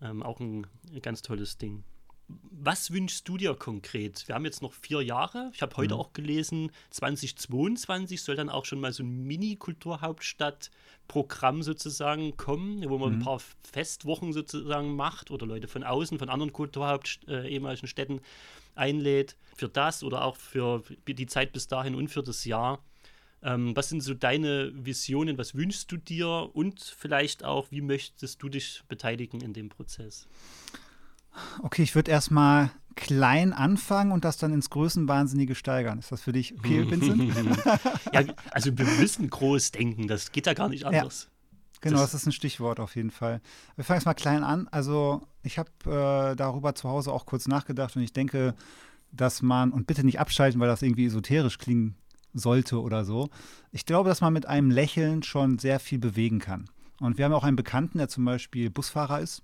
Ähm, auch ein, ein ganz tolles Ding was wünschst du dir konkret? Wir haben jetzt noch vier Jahre. Ich habe heute mhm. auch gelesen, 2022 soll dann auch schon mal so ein Mini-Kulturhauptstadt-Programm sozusagen kommen, wo man mhm. ein paar Festwochen sozusagen macht oder Leute von außen, von anderen Kulturhaupt äh, ehemaligen Städten einlädt. Für das oder auch für die Zeit bis dahin und für das Jahr. Ähm, was sind so deine Visionen? Was wünschst du dir? Und vielleicht auch, wie möchtest du dich beteiligen in dem Prozess? Okay, ich würde erstmal klein anfangen und das dann ins Größenwahnsinnige steigern. Ist das für dich okay, Vincent? ja, also wir müssen groß denken, das geht ja gar nicht anders. Ja, genau, das, das, ist ein Stichwort auf jeden Fall. Wir fangen jetzt mal klein an. Also ich habe äh, darüber zu Hause auch kurz nachgedacht und ich denke, dass man, und bitte nicht abschalten, weil das irgendwie esoterisch klingen sollte oder so, ich glaube, dass man mit einem Lächeln schon sehr viel bewegen kann. Und wir haben auch einen Bekannten, der zum Beispiel Busfahrer ist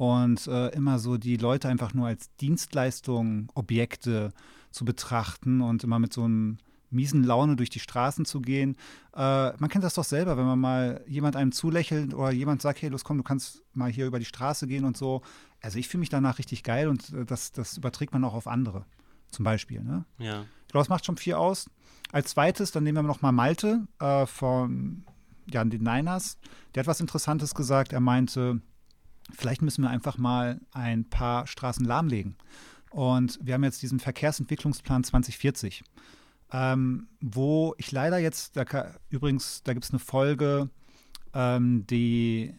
und äh, immer so die Leute einfach nur als Dienstleistung, Objekte zu betrachten und immer mit so einem miesen Laune durch die Straßen zu gehen. Äh, man kennt das doch selber, wenn man mal jemand einem zulächelt oder jemand sagt, hey, los komm, du kannst mal hier über die Straße gehen und so. Also ich fühle mich danach richtig geil und äh, das, das überträgt man auch auf andere, zum Beispiel. Ne? Ja. Ich glaube, das macht schon viel aus. Als zweites, dann nehmen wir noch mal Malte äh, von ja, den Niners. Der hat was Interessantes gesagt. Er meinte, vielleicht müssen wir einfach mal ein paar Straßen lahmlegen. Und wir haben jetzt diesen Verkehrsentwicklungsplan 2040, ähm, wo ich leider jetzt, da kann, übrigens, da gibt es eine Folge, ähm, die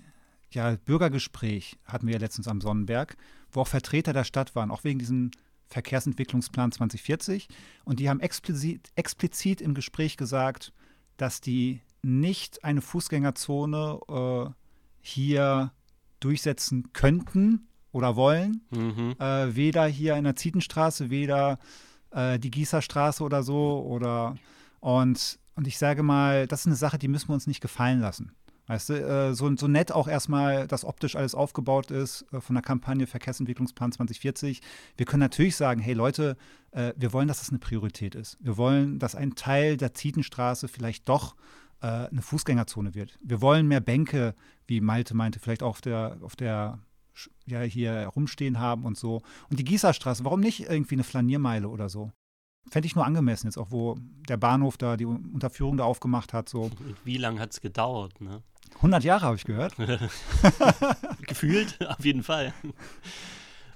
ja, Bürgergespräch hatten wir ja letztens am Sonnenberg, wo auch Vertreter der Stadt waren, auch wegen diesem Verkehrsentwicklungsplan 2040. Und die haben explizit, explizit im Gespräch gesagt, dass die nicht eine Fußgängerzone äh, hier durchsetzen könnten oder wollen. Mhm. Äh, weder hier in der Zietenstraße, weder äh, die Gießerstraße oder so. Oder und, und ich sage mal, das ist eine Sache, die müssen wir uns nicht gefallen lassen. Weißt du, äh, so, so nett auch erstmal, dass optisch alles aufgebaut ist äh, von der Kampagne Verkehrsentwicklungsplan 2040. Wir können natürlich sagen, hey Leute, äh, wir wollen, dass das eine Priorität ist. Wir wollen, dass ein Teil der Zietenstraße vielleicht doch äh, eine Fußgängerzone wird. Wir wollen mehr Bänke, wie Malte meinte, vielleicht auch auf der, auf der ja, hier rumstehen haben und so. Und die Gießerstraße, warum nicht irgendwie eine Flaniermeile oder so? Fände ich nur angemessen jetzt auch, wo der Bahnhof da die Unterführung da aufgemacht hat. So. Wie lange hat es gedauert, ne? 100 Jahre habe ich gehört. Gefühlt, auf jeden Fall.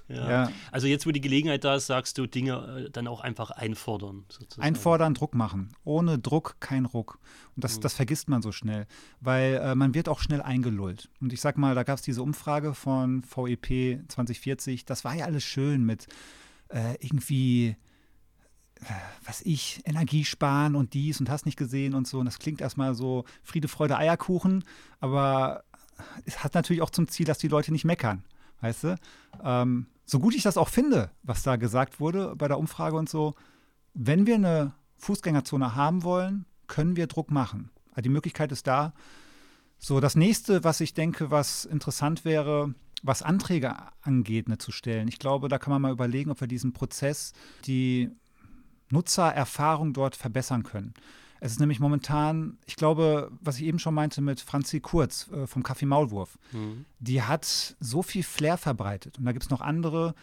Ja. Ja. Also jetzt, wo die Gelegenheit da ist, sagst du Dinge äh, dann auch einfach einfordern. Sozusagen. Einfordern, Druck machen. Ohne Druck kein Ruck. Und das, Mhm. das vergisst man so schnell, weil äh, man wird auch schnell eingelullt. Und ich sag mal, da gab es diese Umfrage von VEP 2040. Das war ja alles schön mit äh, irgendwie, äh, was ich, Energiesparen und dies und hast nicht gesehen und so. Und das klingt erstmal so Friede, Freude, Eierkuchen, aber es hat natürlich auch zum Ziel, dass die Leute nicht meckern. Weißt du? Ähm, so gut ich das auch finde, was da gesagt wurde bei der Umfrage und so, wenn wir eine Fußgängerzone haben wollen, können wir Druck machen. Also die Möglichkeit ist da. So, das nächste, was ich denke, was interessant wäre, was Anträge angeht, ne, zu stellen. Ich glaube, da kann man mal überlegen, ob wir diesen Prozess, die Nutzererfahrung dort verbessern können. Es ist nämlich momentan, ich glaube, was ich eben schon meinte mit Franzi Kurz äh, vom Kaffee Maulwurf, Mhm. die hat so viel Flair verbreitet. Und da gibt es noch andere,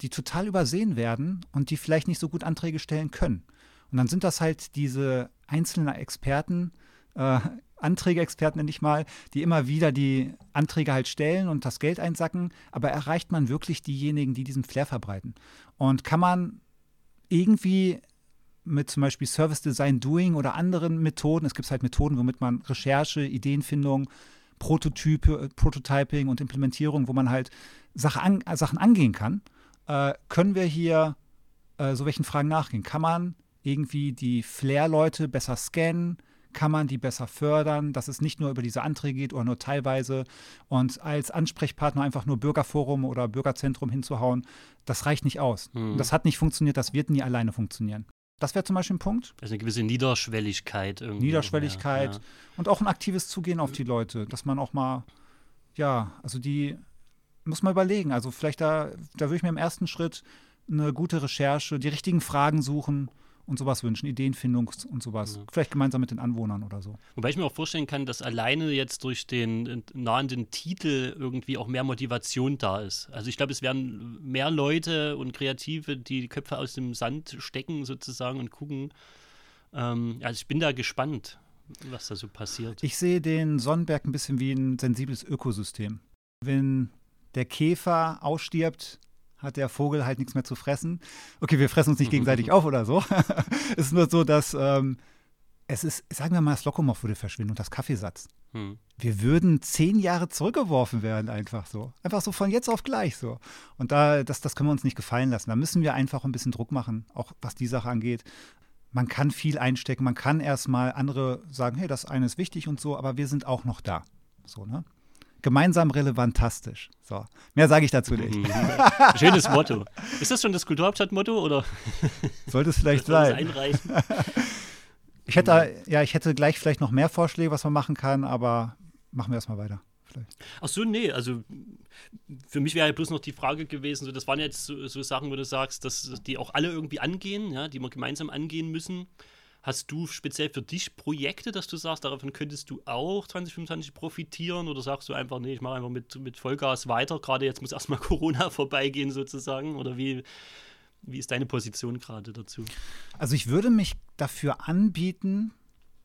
die total übersehen werden und die vielleicht nicht so gut Anträge stellen können. Und dann sind das halt diese einzelnen Experten, äh, Anträgeexperten nenne ich mal, die immer wieder die Anträge halt stellen und das Geld einsacken. Aber erreicht man wirklich diejenigen, die diesen Flair verbreiten? Und kann man irgendwie mit zum Beispiel Service Design Doing oder anderen Methoden, es gibt halt Methoden, womit man Recherche, Ideenfindung, Prototype, Prototyping und Implementierung, wo man halt Sache an, äh, Sachen angehen kann, äh, können wir hier äh, so welchen Fragen nachgehen. Kann man irgendwie die Flair-Leute besser scannen? Kann man die besser fördern, dass es nicht nur über diese Anträge geht oder nur teilweise und als Ansprechpartner einfach nur Bürgerforum oder Bürgerzentrum hinzuhauen, das reicht nicht aus. Und Das hat nicht funktioniert, das wird nie alleine funktionieren. Das wäre zum Beispiel ein Punkt. Also eine gewisse Niederschwelligkeit irgendwie. Niederschwelligkeit Ja, und auch ein aktives Zugehen auf die Leute, dass man auch mal, ja, also die muss man überlegen. Also vielleicht da, da würde ich mir im ersten Schritt eine gute Recherche, die richtigen Fragen suchen und sowas wünschen, Ideenfindung und sowas. Ja. Vielleicht gemeinsam mit den Anwohnern oder so. Wobei ich mir auch vorstellen kann, dass alleine jetzt durch den nahenden Titel irgendwie auch mehr Motivation da ist. Also ich glaube, es werden mehr Leute und Kreative, die die Köpfe aus dem Sand stecken sozusagen und gucken. Ähm, also ich bin da gespannt, was da so passiert. Ich sehe den Sonnenberg ein bisschen wie ein sensibles Ökosystem. Wenn der Käfer ausstirbt, hat der Vogel halt nichts mehr zu fressen. Okay, wir fressen uns nicht gegenseitig auf oder so. es ist nur so, dass ähm, es ist, sagen wir mal, das Lokomotiv würde verschwinden und das Kaffeesatz. Hm. Wir würden zehn Jahre zurückgeworfen werden, einfach so. Einfach so von jetzt auf gleich so. Und da, das, das können wir uns nicht gefallen lassen. Da müssen wir einfach ein bisschen Druck machen, auch was die Sache angeht. Man kann viel einstecken, man kann erstmal andere sagen, hey, das eine ist wichtig und so, aber wir sind auch noch da. So, ne? Gemeinsam relevantastisch. So. Mehr sage ich dazu nicht. Mhm. Schönes Motto. Ist das schon das Kulturhauptstadt-Motto oder Sollte es vielleicht sein. einreichen? Ich hätte, ja, ich hätte gleich vielleicht noch mehr Vorschläge, was man machen kann, aber machen wir erstmal weiter. Vielleicht. Ach so, nee, also für mich wäre ja bloß noch die Frage gewesen, so, das waren jetzt so, so Sachen, wo du sagst, dass die auch alle irgendwie angehen, ja, die wir gemeinsam angehen müssen. Hast du speziell für dich Projekte, dass du sagst, davon könntest du auch 2025 profitieren oder sagst du einfach, nee, ich mache einfach mit, mit Vollgas weiter, gerade jetzt muss erstmal Corona vorbeigehen sozusagen oder wie, wie ist deine Position gerade dazu? Also ich würde mich dafür anbieten,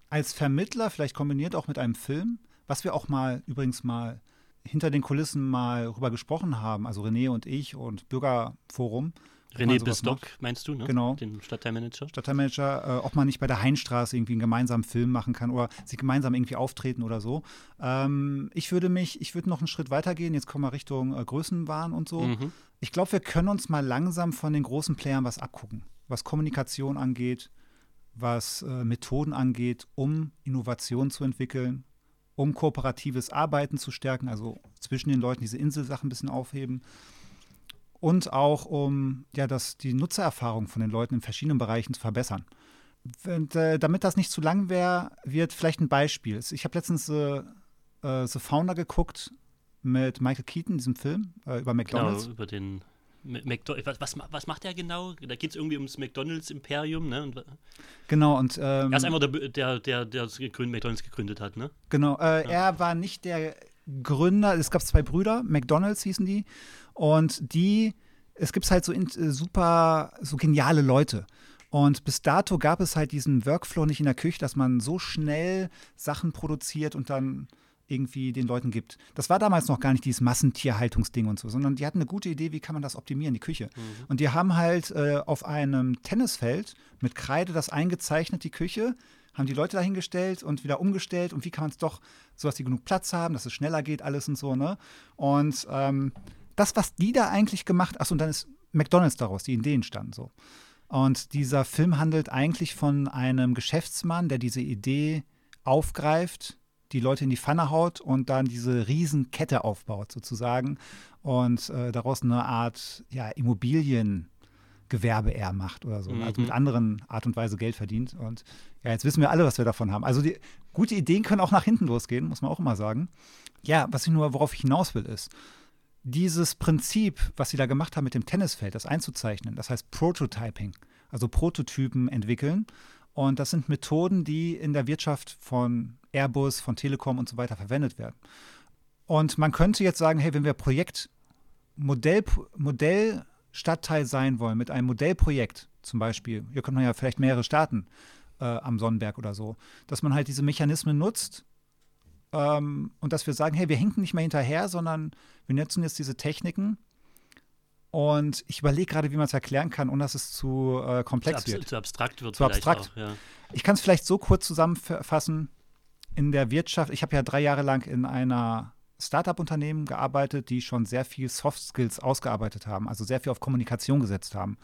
als Vermittler, vielleicht kombiniert auch mit einem Film, was wir auch mal übrigens mal hinter den Kulissen mal rüber gesprochen haben, also René und ich und Bürgerforum. René Bistock, macht. meinst du, ne? Genau. Den Stadtteilmanager. Stadtteilmanager, äh, ob man nicht bei der Heinstraße irgendwie einen gemeinsamen Film machen kann oder sie gemeinsam irgendwie auftreten oder so. Ähm, ich würde mich, ich würde noch einen Schritt weiter gehen, jetzt kommen wir Richtung äh, Größenwahn und so. Mhm. Ich glaube, wir können uns mal langsam von den großen Playern was abgucken, was Kommunikation angeht, was äh, Methoden angeht, um Innovation zu entwickeln, um kooperatives Arbeiten zu stärken, also zwischen den Leuten diese Inselsachen ein bisschen aufheben und auch um ja, das, die Nutzererfahrung von den Leuten in verschiedenen Bereichen zu verbessern. Und, äh, damit das nicht zu lang wäre, wird vielleicht ein Beispiel. Ich habe letztens äh, äh, The Founder geguckt mit Michael Keaton, diesem Film äh, über McDonalds. Genau, über den McDonald's. Was, was, macht der genau? Da geht es irgendwie ums McDonalds-Imperium, ne? Und, genau, und. Ähm, er ist einfach der, der, der, der McDonalds gegründet hat, ne? Genau, äh, ja. er war nicht der Gründer, es gab zwei Brüder, McDonalds hießen die, und die, es gibt halt so in, äh, super, so geniale Leute. Und bis dato gab es halt diesen Workflow nicht in der Küche, dass man so schnell Sachen produziert und dann irgendwie den Leuten gibt. Das war damals noch gar nicht dieses Massentierhaltungsding und so, sondern die hatten eine gute Idee, wie kann man das optimieren, die Küche. Mhm. Und die haben halt äh, auf einem Tennisfeld mit Kreide das eingezeichnet, die Küche, haben die Leute dahingestellt und wieder umgestellt und wie kann man es doch, so dass die genug Platz haben, dass es schneller geht, alles und so, ne? Und ähm, das, was die da eigentlich gemacht, achso, und dann ist McDonalds daraus, die Ideen standen so. Und dieser Film handelt eigentlich von einem Geschäftsmann, der diese Idee aufgreift, die Leute in die Pfanne haut und dann diese Riesenkette aufbaut sozusagen und äh, daraus eine Art ja, Immobiliengewerbe eher macht oder so. Mhm. Also mit mhm. anderen Art und Weise Geld verdient. Und ja, jetzt wissen wir alle, was wir davon haben. Also die gute Ideen können auch nach hinten losgehen, muss man auch immer sagen. Ja, was ich nur, worauf ich hinaus will, ist, dieses Prinzip, was sie da gemacht haben mit dem Tennisfeld, das einzuzeichnen, das heißt Prototyping, also Prototypen entwickeln. Und das sind Methoden, die in der Wirtschaft von Airbus, von Telekom und so weiter verwendet werden. Und man könnte jetzt sagen, hey, wenn wir Projekt Modell, Modellstadtteil sein wollen, mit einem Modellprojekt zum Beispiel, hier könnte man ja vielleicht mehrere starten äh, am Sonnenberg oder so, dass man halt diese Mechanismen nutzt ähm, und dass wir sagen, hey, wir hinken nicht mehr hinterher, sondern wir nutzen jetzt diese Techniken und ich überlege gerade, wie man es erklären kann, ohne dass es zu äh, komplex zu wird. Zu abstrakt wird zu abstrakt. Auch, ja. Ich kann es vielleicht so kurz zusammenfassen. In der Wirtschaft, ich habe ja drei Jahre lang in einer Startup-Unternehmen gearbeitet, die schon sehr viel Soft Skills ausgearbeitet haben, also sehr viel auf Kommunikation gesetzt haben.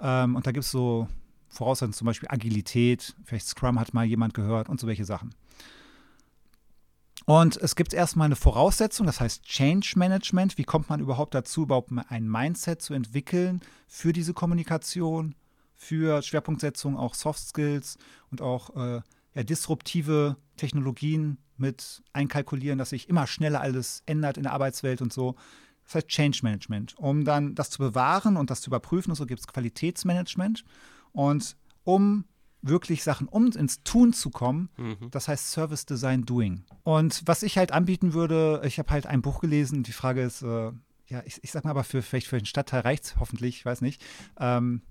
Ähm, und da gibt es so Voraussetzungen, zum Beispiel Agilität, vielleicht Scrum hat mal jemand gehört und so welche Sachen. Und es gibt erstmal eine Voraussetzung, das heißt Change Management. Wie kommt man überhaupt dazu, überhaupt ein Mindset zu entwickeln für diese Kommunikation, für Schwerpunktsetzung, auch Soft Skills und auch äh, ja, disruptive Technologien mit einkalkulieren, dass sich immer schneller alles ändert in der Arbeitswelt und so. Das heißt Change Management. Um dann das zu bewahren und das zu überprüfen, und so gibt es Qualitätsmanagement. Und um wirklich Sachen um ins Tun zu kommen. Mhm. Das heißt Service Design Doing. Und was ich halt anbieten würde, ich habe halt ein Buch gelesen. Die Frage ist, äh, ja, ich, ich sag mal, aber für vielleicht für den Stadtteil reicht es hoffentlich, ich weiß nicht. Ähm,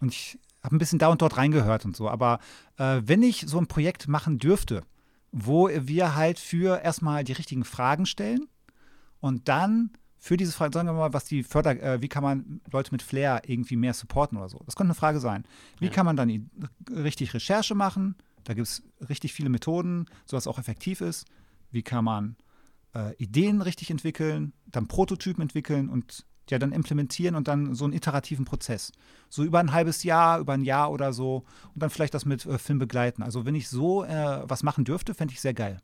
und ich habe ein bisschen da und dort reingehört und so. Aber äh, wenn ich so ein Projekt machen dürfte, wo wir halt für erstmal die richtigen Fragen stellen und dann für diese Frage, sagen wir mal, was die Förder, äh, wie kann man Leute mit Flair irgendwie mehr supporten oder so? Das könnte eine Frage sein. Wie ja. kann man dann richtig Recherche machen? Da gibt es richtig viele Methoden, sodass es auch effektiv ist. Wie kann man äh, Ideen richtig entwickeln, dann Prototypen entwickeln und ja, dann implementieren und dann so einen iterativen Prozess. So über ein halbes Jahr, über ein Jahr oder so und dann vielleicht das mit äh, Film begleiten. Also wenn ich so äh, was machen dürfte, fände ich sehr geil.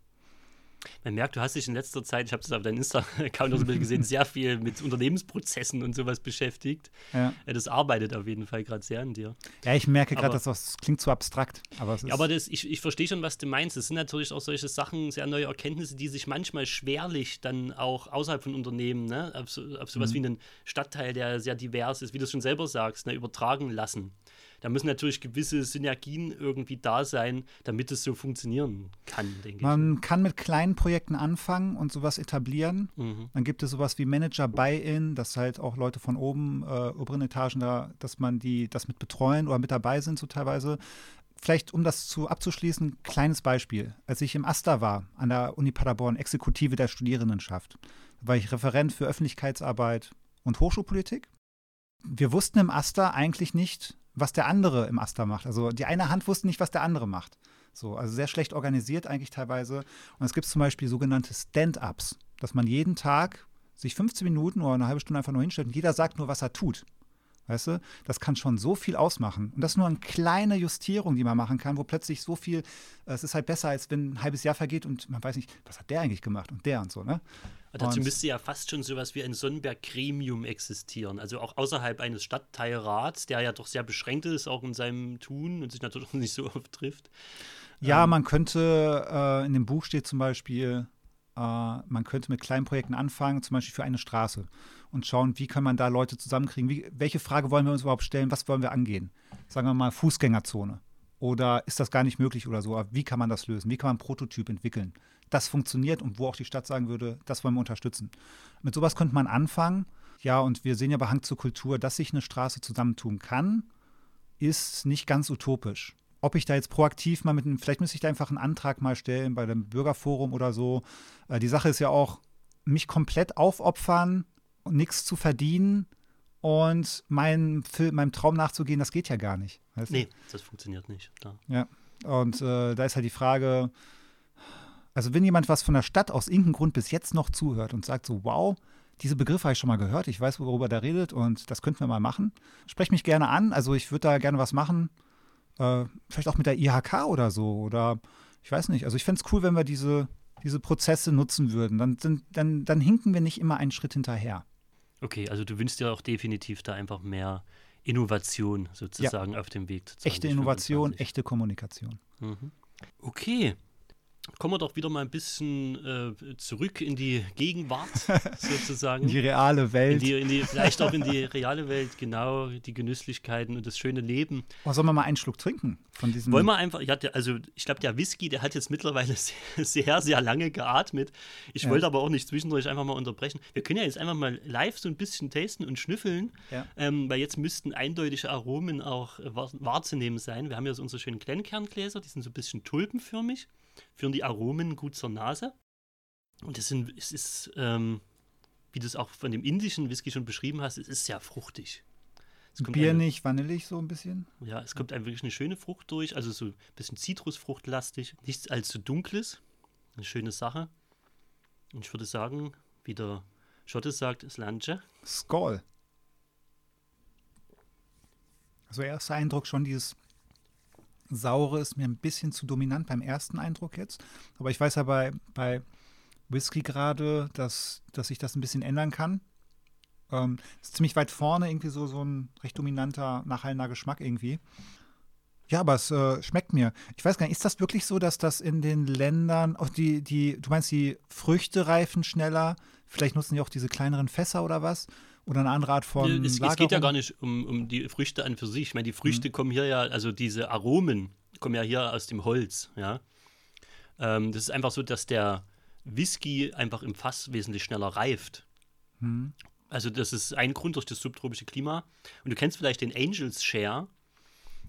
Man merkt, du hast dich in letzter Zeit, ich habe es auf deinem Insta-Account so gesehen, sehr viel mit Unternehmensprozessen und sowas beschäftigt. Ja. Das arbeitet auf jeden Fall gerade sehr an dir. Ja, ich merke gerade, dass das klingt zu abstrakt. Aber, ja, aber das, ich, ich verstehe schon, was du meinst. Es sind natürlich auch solche Sachen, sehr neue Erkenntnisse, die sich manchmal schwerlich dann auch außerhalb von Unternehmen, ne, auf, so, auf sowas mhm. wie einen Stadtteil, der sehr divers ist, wie du es schon selber sagst, ne, übertragen lassen da müssen natürlich gewisse Synergien irgendwie da sein, damit es so funktionieren kann, denke Man ich. Man kann mit kleinen Projekten anfangen und sowas etablieren. Mhm. Dann gibt es sowas wie Manager Buy-in, dass halt auch Leute von oben, äh, oberen Etagen da, dass man die das mit betreuen oder mit dabei sind, so teilweise. Vielleicht, um das zu abzuschließen, kleines Beispiel. Als ich im AStA war, an der Uni Paderborn, Exekutive der Studierendenschaft, war ich Referent für Öffentlichkeitsarbeit und Hochschulpolitik. Wir wussten im AStA eigentlich nicht, was der andere im Aster macht. Also die eine Hand wusste nicht, was der andere macht. So, also sehr schlecht organisiert eigentlich teilweise. Und es gibt zum Beispiel sogenannte Stand-ups, dass man jeden Tag sich 15 Minuten oder eine halbe Stunde einfach nur hinstellt und jeder sagt nur, was er tut. Weißt du, das kann schon so viel ausmachen. Und das ist nur eine kleine Justierung, die man machen kann, wo plötzlich so viel, äh, es ist halt besser, als wenn ein halbes Jahr vergeht und man weiß nicht, was hat der eigentlich gemacht und der und so, ne? Dazu und, müsste ja fast schon sowas wie ein Sonnenberg-Gremium existieren. Also auch außerhalb eines Stadtteilrats, der ja doch sehr beschränkt ist, auch in seinem Tun und sich natürlich auch nicht so oft trifft. Ja, ähm, man könnte, äh, in dem Buch steht zum Beispiel, äh, man könnte mit kleinen Projekten anfangen, zum Beispiel für eine Straße und schauen, wie kann man da Leute zusammenkriegen, wie, welche Frage wollen wir uns überhaupt stellen, was wollen wir angehen? Sagen wir mal Fußgängerzone. Oder ist das gar nicht möglich oder so? wie kann man das lösen? Wie kann man einen Prototyp entwickeln? Das funktioniert und wo auch die Stadt sagen würde, das wollen wir unterstützen. Mit sowas könnte man anfangen. Ja, und wir sehen ja bei Hang zur Kultur, dass sich eine Straße zusammentun kann, ist nicht ganz utopisch. Ob ich da jetzt proaktiv mal mit einem, vielleicht müsste ich da einfach einen Antrag mal stellen bei dem Bürgerforum oder so. Äh, die Sache ist ja auch, mich komplett aufopfern, nichts zu verdienen und mein, meinem Traum nachzugehen, das geht ja gar nicht. Weißt nee, das funktioniert nicht. Da. Ja, und äh, da ist halt die Frage, also wenn jemand was von der Stadt aus irgendeinem Grund bis jetzt noch zuhört und sagt so, wow, diese Begriffe habe ich schon mal gehört, ich weiß, worüber der redet und das könnten wir mal machen, sprech mich gerne an, also ich würde da gerne was machen, äh, vielleicht auch mit der IHK oder so oder ich weiß nicht, also ich fände es cool, wenn wir diese, diese Prozesse nutzen würden, dann, dann, dann hinken wir nicht immer einen Schritt hinterher. Okay, also du wünschst dir auch definitiv da einfach mehr Innovation sozusagen ja. auf dem Weg. zu Echte Innovation, echte Kommunikation. Mhm. Okay, Kommen wir doch wieder mal ein bisschen äh, zurück in die Gegenwart, sozusagen. in die reale Welt. In die, in die, vielleicht auch in die reale Welt, genau, die Genüsslichkeiten und das schöne Leben. Oh, sollen wir mal einen Schluck trinken von diesem? Wollen wir einfach, ja, also ich glaube, der Whisky, der hat jetzt mittlerweile sehr, sehr, sehr lange geatmet. Ich ja. wollte aber auch nicht zwischendurch einfach mal unterbrechen. Wir können ja jetzt einfach mal live so ein bisschen tasten und schnüffeln, ja. ähm, weil jetzt müssten eindeutige Aromen auch wahrzunehmen sein. Wir haben ja so unsere schönen Kleinkerngläser, die sind so ein bisschen tulpenförmig führen die Aromen gut zur Nase. Und es, sind, es ist, ähm, wie du es auch von dem indischen Whisky schon beschrieben hast, es ist sehr fruchtig. Biernig, vanillig so ein bisschen? Ja, es kommt einem wirklich eine schöne Frucht durch, also so ein bisschen Zitrusfruchtlastig, nichts allzu dunkles, eine schöne Sache. Und ich würde sagen, wie der Schotte sagt, Slanche. Skoll. Also erster Eindruck schon dieses Saure ist mir ein bisschen zu dominant beim ersten Eindruck jetzt. Aber ich weiß ja bei, bei Whisky gerade, dass, dass sich das ein bisschen ändern kann. Ähm, ist ziemlich weit vorne, irgendwie so, so ein recht dominanter, nachhallender Geschmack irgendwie. Ja, aber es äh, schmeckt mir. Ich weiß gar nicht, ist das wirklich so, dass das in den Ländern, auch die, die, du meinst, die Früchte reifen schneller? Vielleicht nutzen die auch diese kleineren Fässer oder was? Oder eine andere Art von. Es, es geht ja gar nicht um, um die Früchte an für sich. Ich meine, die Früchte mhm. kommen hier ja, also diese Aromen kommen ja hier aus dem Holz, ja. Ähm, das ist einfach so, dass der Whisky einfach im Fass wesentlich schneller reift. Mhm. Also, das ist ein Grund durch das subtropische Klima. Und du kennst vielleicht den Angels Share.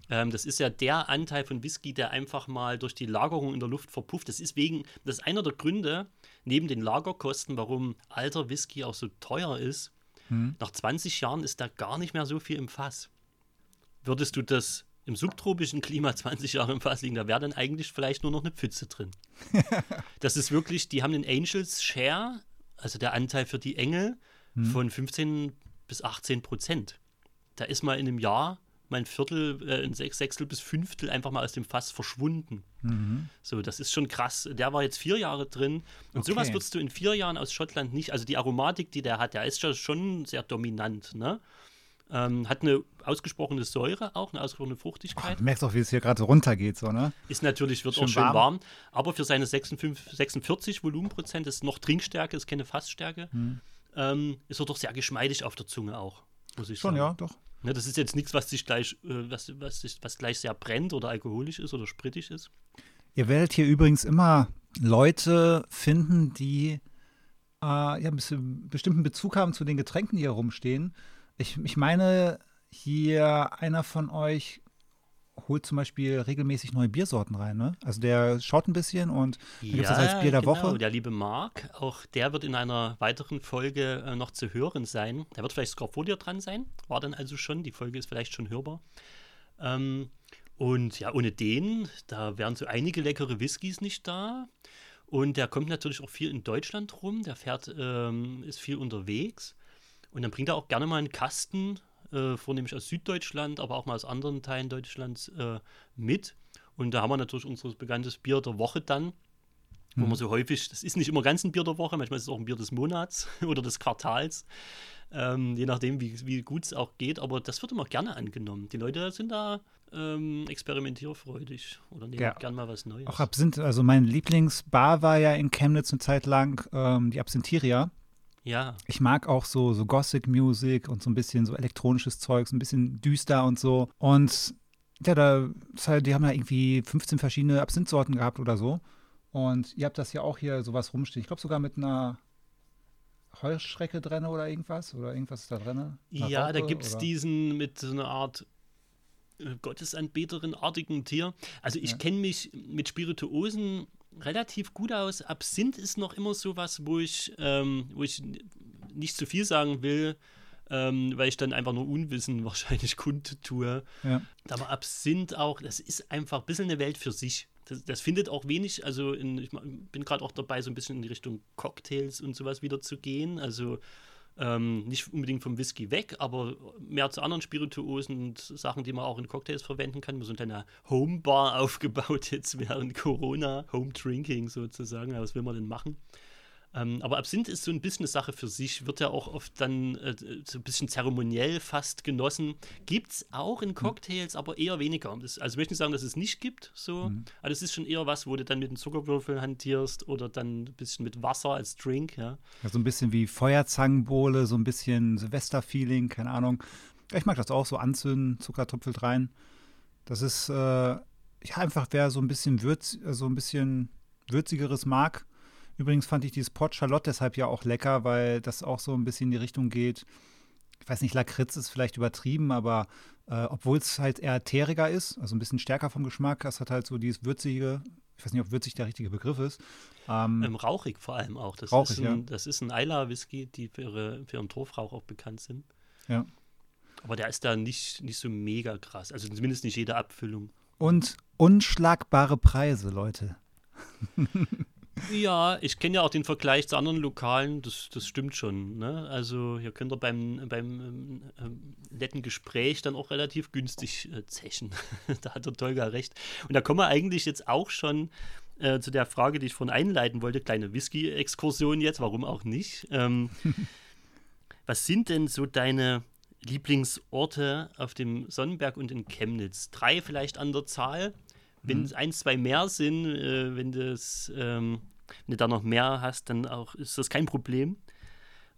Ähm, das ist ja der Anteil von Whisky, der einfach mal durch die Lagerung in der Luft verpufft. Das ist wegen, das ist einer der Gründe, neben den Lagerkosten, warum alter Whisky auch so teuer ist hm. Nach 20 Jahren ist da gar nicht mehr so viel im Fass. Würdest du das im subtropischen Klima 20 Jahre im Fass liegen, da wäre dann eigentlich vielleicht nur noch eine Pfütze drin. das ist wirklich, die haben den Angels Share, also der Anteil für die Engel, hm. von 15 bis 18 Prozent. Da ist mal in einem Jahr mein Viertel, äh, ein Sechstel bis Fünftel einfach mal aus dem Fass verschwunden. Mhm. So, das ist schon krass. Der war jetzt vier Jahre drin. Und okay. sowas würdest du in vier Jahren aus Schottland nicht. Also die Aromatik, die der hat, der ist schon sehr dominant. Ne? Ähm, hat eine ausgesprochene Säure auch, eine ausgesprochene Fruchtigkeit. Oh, du merkst auch, wie es hier gerade runtergeht, so, ne? Ist natürlich, wird schön auch schön warm. warm. Aber für seine 56, 46 Volumenprozent ist noch Trinkstärke, ist keine Fassstärke. Hm. Ähm, ist er doch sehr geschmeidig auf der Zunge auch, muss ich Schon, sagen. ja, doch. Ne, das ist jetzt nichts, was sich gleich, äh, was, was, was gleich sehr brennt oder alkoholisch ist oder sprittig ist. Ihr werdet hier übrigens immer Leute finden, die äh, ja, einen bestimmten Bezug haben zu den Getränken, die hier rumstehen. Ich, ich meine, hier einer von euch holt zum Beispiel regelmäßig neue Biersorten rein, ne? Also der schaut ein bisschen und ja, gibt es als Bier der genau. Woche. Der liebe Marc, auch der wird in einer weiteren Folge äh, noch zu hören sein. Der wird vielleicht dir dran sein. War dann also schon. Die Folge ist vielleicht schon hörbar. Ähm, und ja, ohne den, da wären so einige leckere Whiskys nicht da. Und der kommt natürlich auch viel in Deutschland rum. Der fährt, ähm, ist viel unterwegs. Und dann bringt er auch gerne mal einen Kasten äh, vornehmlich aus Süddeutschland, aber auch mal aus anderen Teilen Deutschlands äh, mit. Und da haben wir natürlich unser bekanntes Bier der Woche dann, wo mhm. man so häufig, das ist nicht immer ganz ein Bier der Woche, manchmal ist es auch ein Bier des Monats oder des Quartals, ähm, je nachdem, wie, wie gut es auch geht, aber das wird immer gerne angenommen. Die Leute sind da ähm, experimentierfreudig oder nehmen ja. gern mal was Neues. Auch Absinth, also mein Lieblingsbar war ja in Chemnitz eine Zeit lang ähm, die Absintheria. Ja. Ich mag auch so, so Gothic Music und so ein bisschen so elektronisches Zeugs, ein bisschen düster und so. Und ja, da, die haben ja irgendwie 15 verschiedene Absinthsorten gehabt oder so. Und ihr habt das ja auch hier sowas rumstehen. Ich glaube sogar mit einer Heuschrecke drin oder irgendwas? Oder irgendwas ist da drin? Ja, Raupe, da gibt es diesen mit so einer Art äh, Gottesanbeterin-artigen Tier. Also ich ja. kenne mich mit Spirituosen relativ gut aus. Absinth ist noch immer so was, wo ich, ähm, wo ich nicht zu viel sagen will, ähm, weil ich dann einfach nur Unwissen wahrscheinlich kundtue. Ja. Aber Absinth auch, das ist einfach ein bisschen eine Welt für sich. Das, das findet auch wenig, also in, ich bin gerade auch dabei, so ein bisschen in die Richtung Cocktails und sowas wieder zu gehen. Also ähm, nicht unbedingt vom Whisky weg, aber mehr zu anderen Spirituosen und Sachen, die man auch in Cocktails verwenden kann. Wir sind eine Homebar aufgebaut jetzt während Corona, Home Drinking sozusagen. Was will man denn machen? Ähm, aber Absinth ist so ein bisschen eine Sache für sich, wird ja auch oft dann äh, so ein bisschen zeremoniell fast genossen. Gibt es auch in hm. Cocktails, mhm. aber eher weniger. Das, also ich möchte nicht sagen, dass es nicht gibt, so. Mhm. aber das ist schon eher was, wo du dann mit den Zuckerwürfeln hantierst oder dann ein bisschen mit Wasser als Drink, ja. ja so ein bisschen wie Feuerzangenbowle, so ein bisschen Silvester-Feeling, keine Ahnung. Ich mag das auch, so anzünden, Zucker tröpfelt rein. Das ist, äh, ja, einfach, wer so ein bisschen Würz, äh, so ein bisschen würzigeres mag, Übrigens fand ich dieses Port Charlotte deshalb ja auch lecker, weil das auch so ein bisschen in die Richtung geht. Ich weiß nicht, Lakritz ist vielleicht übertrieben, aber äh, obwohl es halt eher teeriger ist, also ein bisschen stärker vom Geschmack, das hat halt so dieses würzige, ich weiß nicht, ob würzig der richtige Begriff ist. Ähm, ähm, rauchig vor allem auch. Das rauchig, ist ein, ja. Das ist ein Eila-Whisky, die für, ihre, für ihren Torfrauch auch bekannt sind. Ja. Aber der ist da nicht, nicht so mega krass. Also zumindest nicht jede Abfüllung. Und unschlagbare Preise, Leute. Ja, ich kenne ja auch den Vergleich zu anderen Lokalen, das, das stimmt schon. Ne? Also hier könnt ihr beim, beim ähm, netten Gespräch dann auch relativ günstig äh, zechen. da hat der Tolga recht. Und da kommen wir eigentlich jetzt auch schon äh, zu der Frage, die ich vorhin einleiten wollte. Kleine Whisky-Exkursion jetzt, warum auch nicht? Ähm, was sind denn so deine Lieblingsorte auf dem Sonnenberg und in Chemnitz? Drei vielleicht an der Zahl. Wenn es mhm. ein, zwei mehr sind, äh, wenn, das, ähm, wenn du da noch mehr hast, dann auch ist das kein Problem.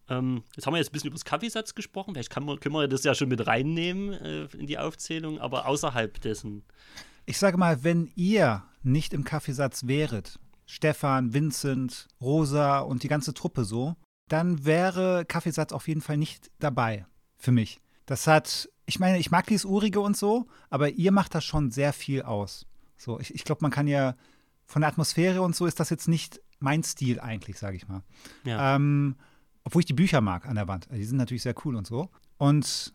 Ähm, jetzt haben wir jetzt ein bisschen über das Kaffeesatz gesprochen. Vielleicht kann man, können wir das ja schon mit reinnehmen äh, in die Aufzählung, aber außerhalb dessen. Ich sage mal, wenn ihr nicht im Kaffeesatz wäret, Stefan, Vincent, Rosa und die ganze Truppe so, dann wäre Kaffeesatz auf jeden Fall nicht dabei für mich. Das hat, ich meine, ich mag dieses Urige und so, aber ihr macht das schon sehr viel aus. So, ich, ich glaube, man kann ja von der Atmosphäre und so ist das jetzt nicht mein Stil eigentlich, sage ich mal. Ja. Ähm, obwohl ich die Bücher mag an der Wand. Also die sind natürlich sehr cool und so. Und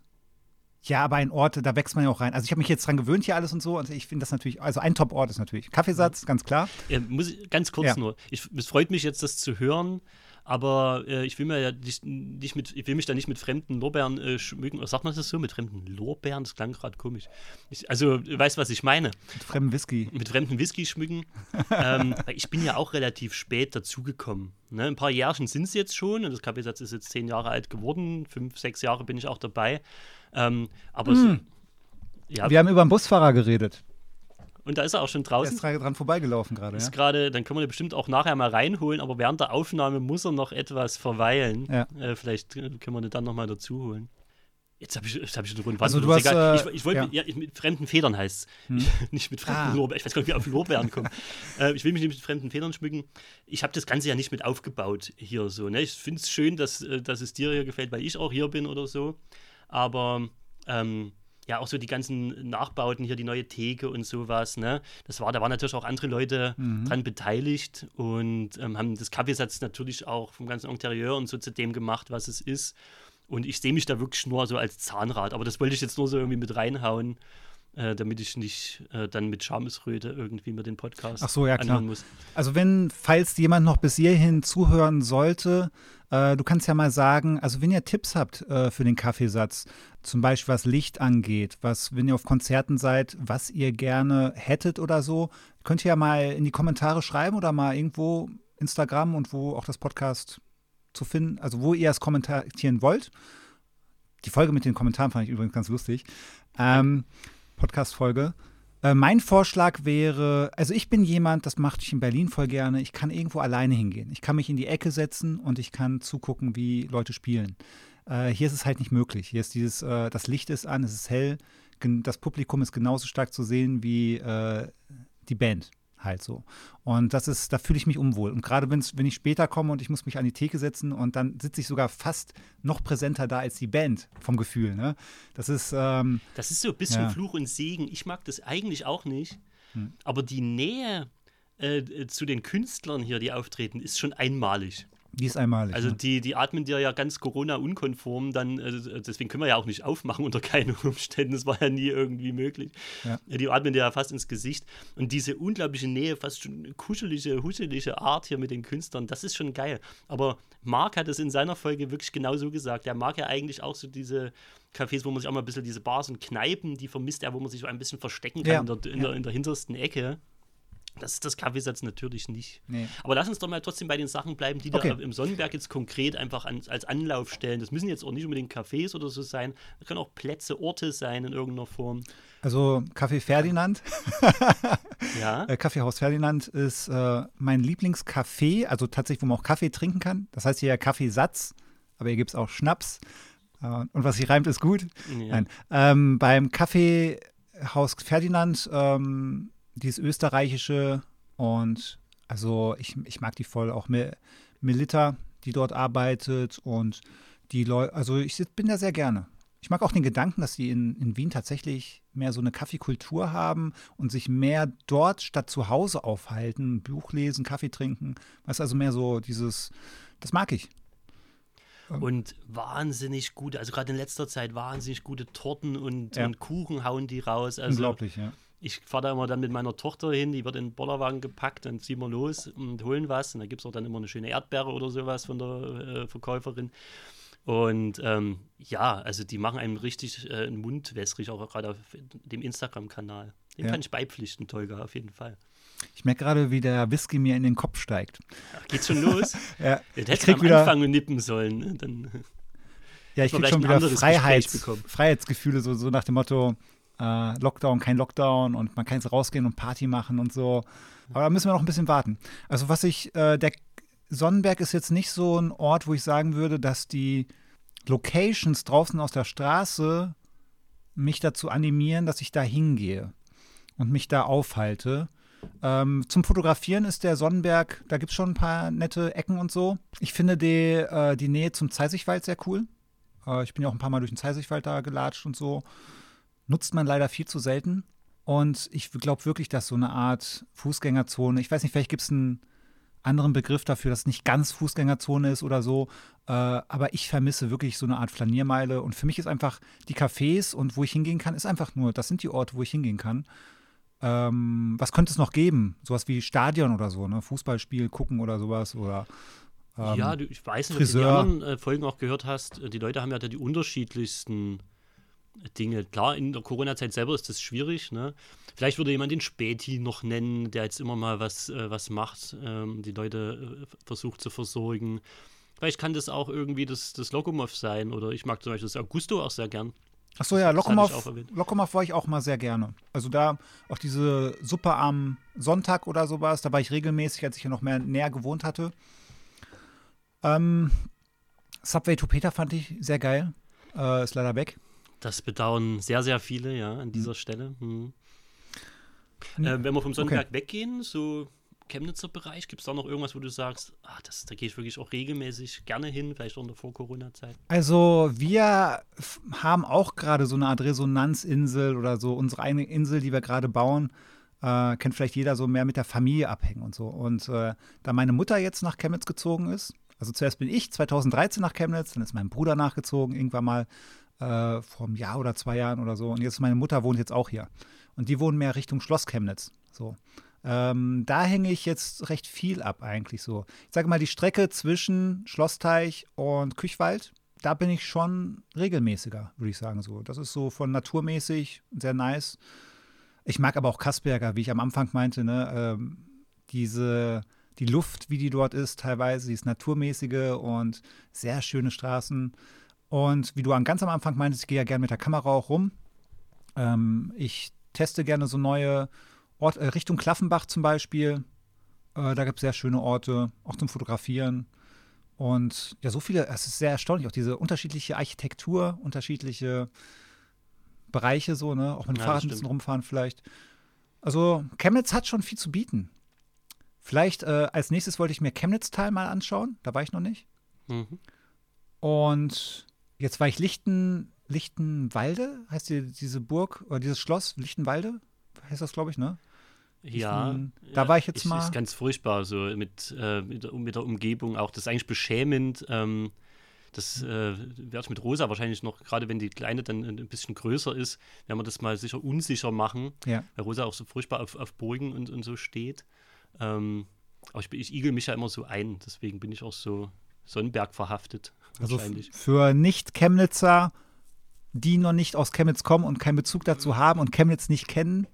ja, aber ein Ort, da wächst man ja auch rein. Also ich habe mich jetzt dran gewöhnt hier alles und so und ich finde das natürlich, also ein Top-Ort ist natürlich Kaffeesatz, ganz klar. Ja, muss ich, ganz kurz ja. nur. Ich, es freut mich jetzt, das zu hören, aber äh, ich will mir ja nicht, mit, ich will mich da nicht mit fremden Lorbeeren äh, schmücken. Oder sagt man das so? Mit fremden Lorbeeren? Das klang gerade komisch. Ich, also, du weißt, was ich meine. Mit fremdem Whisky. Mit fremdem Whisky schmücken. ähm, ich bin ja auch relativ spät dazugekommen. Ne? Ein paar Jährchen sind es jetzt schon und das Kaffeesatz ist jetzt zehn Jahre alt geworden. Fünf, sechs Jahre bin ich auch dabei. Ähm, aber hm. es, ja. Wir haben über einen Busfahrer geredet. Und da ist er auch schon draußen. Er ist dran vorbeigelaufen gerade. Ist ja. gerade, dann können wir bestimmt auch nachher mal reinholen, aber während der Aufnahme muss er noch etwas verweilen. Ja. Äh, vielleicht äh, können wir ihn dann nochmal dazu holen. Jetzt habe ich, hab ich den Also du hast, äh, ich, ich wollte ja. ja. mit fremden Federn heißt es. Hm. nicht mit fremden ah. Lorbeeren. Ich weiß gar nicht, wie auf Lorbeeren kommen. äh, ich will mich nicht mit fremden Federn schmücken. Ich habe das Ganze ja nicht mit aufgebaut hier so. Ne? Ich finde es schön, dass, äh, dass es dir hier gefällt, weil ich auch hier bin oder so. Aber ähm, ja auch so die ganzen Nachbauten hier, die neue Theke und sowas, ne? Das war, da waren natürlich auch andere Leute mhm. dran beteiligt und ähm, haben das Kaffeesatz natürlich auch vom ganzen Interieur und so zu dem gemacht, was es ist. Und ich sehe mich da wirklich nur so als Zahnrad, aber das wollte ich jetzt nur so irgendwie mit reinhauen. Äh, damit ich nicht äh, dann mit Schamesröte irgendwie mir den Podcast Ach so, ja, klar. muss. Also wenn, falls jemand noch bis hierhin zuhören sollte, äh, du kannst ja mal sagen, also wenn ihr Tipps habt äh, für den Kaffeesatz, zum Beispiel was Licht angeht, was, wenn ihr auf Konzerten seid, was ihr gerne hättet oder so, könnt ihr ja mal in die Kommentare schreiben oder mal irgendwo Instagram und wo auch das Podcast zu finden, also wo ihr es kommentieren wollt. Die Folge mit den Kommentaren fand ich übrigens ganz lustig. Ähm, Podcast-Folge. Äh, mein Vorschlag wäre, also ich bin jemand, das mache ich in Berlin voll gerne, ich kann irgendwo alleine hingehen. Ich kann mich in die Ecke setzen und ich kann zugucken, wie Leute spielen. Äh, hier ist es halt nicht möglich. Hier ist dieses, äh, das Licht ist an, es ist hell, das Publikum ist genauso stark zu sehen wie äh, die Band halt so. Und das ist, da fühle ich mich unwohl. Und gerade wenn ich später komme und ich muss mich an die Theke setzen und dann sitze ich sogar fast noch präsenter da als die Band vom Gefühl. Ne? Das ist, ähm, Das ist so ein bisschen Ja. Fluch und Segen. Ich mag das eigentlich auch nicht. Hm. Aber die Nähe äh, äh, zu den Künstlern hier, die auftreten, ist schon einmalig. Die ist einmalig. Also ne? die, die atmen dir ja ganz Corona-unkonform, dann, äh, deswegen können wir ja auch nicht aufmachen unter keinen Umständen. Das war ja nie irgendwie möglich. Ja. Die atmen dir ja fast ins Gesicht. Und diese unglaubliche Nähe, fast schon kuschelige, huschelige Art hier mit den Künstlern, das ist schon geil. Aber Marc hat es in seiner Folge wirklich genau so gesagt. Er mag ja eigentlich auch so diese Cafés, wo man sich auch mal ein bisschen diese Bars und Kneipen, die vermisst er, wo man sich so ein bisschen verstecken kann Ja. in, der, in, der, in der hintersten Ecke. Das ist das Kaffeesatz natürlich nicht. Nee. Aber lass uns doch mal trotzdem bei den Sachen bleiben, die Okay. da im Sonnenberg jetzt konkret einfach an, als Anlauf stellen. Das müssen jetzt auch nicht unbedingt Cafés oder so sein. Das können auch Plätze, Orte sein in irgendeiner Form. Also Café Ferdinand, Ja. äh, Kaffeehaus Ferdinand ist äh, mein Lieblingscafé, also tatsächlich, wo man auch Kaffee trinken kann. Das heißt hier ja Kaffeesatz, aber hier gibt es auch Schnaps. Äh, und was sich reimt, ist gut. ja. Nein. Ähm, beim Kaffeehaus Ferdinand, ähm, dieses österreichische und also ich, ich mag die voll, auch Mel Melita, die dort arbeitet und die Leute, also ich bin da sehr gerne. Ich mag auch den Gedanken, dass sie in, in Wien tatsächlich mehr so eine Kaffeekultur haben und sich mehr dort statt zu Hause aufhalten, Buch lesen, Kaffee trinken. Was also mehr so dieses, das mag ich. Und wahnsinnig gute, also gerade in letzter Zeit wahnsinnig gute Torten und, Ja. und Kuchen hauen die raus. Also Unglaublich, ja. Ich fahre da immer dann mit meiner Tochter hin, die wird in den Bollerwagen gepackt, dann ziehen wir los und holen was. Und da gibt es auch dann immer eine schöne Erdbeere oder sowas von der äh, Verkäuferin. Und ähm, ja, also die machen einem richtig äh, einen Mund wässrig, auch gerade auf dem Instagram-Kanal. Den Ja. kann ich beipflichten, Tolga, auf jeden Fall. Ich merke gerade, wie der Whisky mir in den Kopf steigt. Ach, geht's schon los? Ja, ich hättest du krieg am wieder, Anfang nippen sollen. ne? Dann, ja, ich wir krieg vielleicht schon wieder Freiheits. Freiheitsgefühle, so, so nach dem Motto, äh, Lockdown, kein Lockdown und man kann jetzt rausgehen und Party machen und so. Aber da müssen wir noch ein bisschen warten. Also was ich, äh, der Sonnenberg ist jetzt nicht so ein Ort, wo ich sagen würde, dass die Locations draußen aus der Straße mich dazu animieren, dass ich da hingehe und mich da aufhalte. Ähm, zum Fotografieren ist der Sonnenberg, da gibt es schon ein paar nette Ecken und so. Ich finde die, äh, die Nähe zum Zeisigwald sehr cool. Äh, ich bin ja auch ein paar Mal durch den Zeisigwald da gelatscht und so. Nutzt man leider viel zu selten. Und ich glaube wirklich, dass so eine Art Fußgängerzone, ich weiß nicht, vielleicht gibt es einen anderen Begriff dafür, dass es nicht ganz Fußgängerzone ist oder so. Äh, aber ich vermisse wirklich so eine Art Flaniermeile. Und für mich ist einfach die Cafés und wo ich hingehen kann, ist einfach nur, das sind die Orte, wo ich hingehen kann. Ähm, was könnte es noch geben? Sowas wie Stadion oder so, ne? Fußballspiel gucken oder sowas oder ähm, ja, du, ich weiß nicht, Friseur. ob du die anderen äh, Folgen auch gehört hast. Die Leute haben ja da die unterschiedlichsten Dinge. Klar, in der Corona-Zeit selber ist das schwierig. Ne? Vielleicht würde jemand den Späti noch nennen, der jetzt immer mal was, äh, was macht, ähm, die Leute äh, versucht zu versorgen. Vielleicht kann das auch irgendwie das, das Lokomov sein oder ich mag zum Beispiel das Augusto auch sehr gern. Ach so, ja, Lokomov. Lokomov war ich auch mal sehr gerne. Also da auch diese Suppe am Sonntag oder sowas, da war ich regelmäßig, als ich ja noch mehr näher gewohnt hatte. Ähm, Subway to Peter fand ich sehr geil. Äh, ist leider weg. Das bedauern sehr, sehr viele, ja, an dieser Stelle. Hm. Äh, wenn wir vom Sonnenberg weggehen, so Chemnitzer Bereich, gibt es da noch irgendwas, wo du sagst, ah, das, da gehe ich wirklich auch regelmäßig gerne hin, vielleicht auch in der Vor-Corona-Zeit? Also wir haben auch gerade so eine Art Resonanzinsel oder so unsere eigene Insel, die wir gerade bauen. Äh, kennt vielleicht jeder so mehr mit der Familie abhängen und so. Und äh, da meine Mutter jetzt nach Chemnitz gezogen ist, also zuerst bin ich 2013 nach Chemnitz, dann ist mein Bruder nachgezogen irgendwann mal. Äh, vor einem Jahr oder zwei Jahren oder so. Und jetzt meine Mutter wohnt jetzt auch hier. Und die wohnen mehr Richtung Schloss Chemnitz. So. Ähm, da hänge ich jetzt recht viel ab eigentlich so. Ich sage mal, die Strecke zwischen Schlossteich und Küchwald, da bin ich schon regelmäßiger, würde ich sagen so. Das ist so von naturmäßig sehr nice. Ich mag aber auch Kasperger, wie ich am Anfang meinte, ne? Ähm, diese, die Luft, wie die dort ist, teilweise, die ist naturmäßige und sehr schöne Straßen. Und wie du ganz am Anfang meintest, ich gehe ja gerne mit der Kamera auch rum. Ähm, ich teste gerne so neue Orte, äh, Richtung Klaffenbach zum Beispiel. Äh, da gibt es sehr schöne Orte, auch zum Fotografieren. Und ja, so viele, es ist sehr erstaunlich, auch diese unterschiedliche Architektur, unterschiedliche Bereiche so, ne? Auch mit dem ja, Fahrrad ein bisschen rumfahren vielleicht. Also Chemnitz hat schon viel zu bieten. Vielleicht äh, als nächstes wollte ich mir Chemnitz-Tal mal anschauen. Da war ich noch nicht. Mhm. Und jetzt war ich Lichten, Lichtenwalde, heißt die, diese Burg oder dieses Schloss, Lichtenwalde, heißt das, glaube ich, ne? Ja, Lichten, da ja, war ich jetzt mal. Das Ist ganz furchtbar, so mit, äh, mit, der, mit, der, Umgebung auch. Das ist eigentlich beschämend. Ähm, das äh, werde ich mit Rosa wahrscheinlich noch, gerade wenn die Kleine dann ein bisschen größer ist, werden wir das mal sicher unsicher machen. Ja. Weil Rosa auch so furchtbar auf, auf Burgen und, und so steht. Ähm, aber ich, ich igel mich ja immer so ein, deswegen bin ich auch so Sonnenberg verhaftet. Also für Nicht-Chemnitzer, die noch nicht aus Chemnitz kommen und keinen Bezug dazu haben und Chemnitz nicht kennen,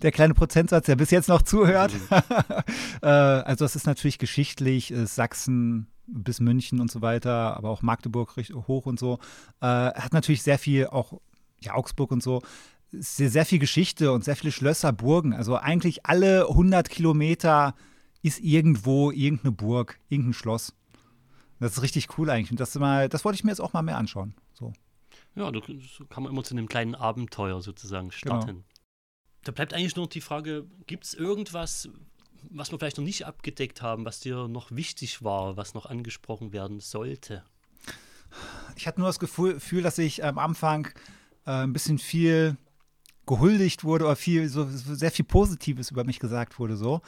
der kleine Prozentsatz, der bis jetzt noch zuhört. Mhm. äh, also es ist natürlich geschichtlich, ist Sachsen bis München und so weiter, aber auch Magdeburg hoch und so. Äh, hat natürlich sehr viel, auch ja, Augsburg und so, sehr, sehr viel Geschichte und sehr viele Schlösser, Burgen. Also eigentlich alle 100 Kilometer ist irgendwo irgendeine Burg, irgendein Schloss. Das ist richtig cool eigentlich. Und das, mal, das wollte ich mir jetzt auch mal mehr anschauen. So. Ja, da kann man immer zu einem kleinen Abenteuer sozusagen starten. Genau. Da bleibt eigentlich nur die Frage, gibt es irgendwas, was wir vielleicht noch nicht abgedeckt haben, was dir noch wichtig war, was noch angesprochen werden sollte? Ich hatte nur das Gefühl, dass ich am Anfang äh, ein bisschen viel gehuldigt wurde oder viel, so, sehr viel Positives über mich gesagt wurde. So.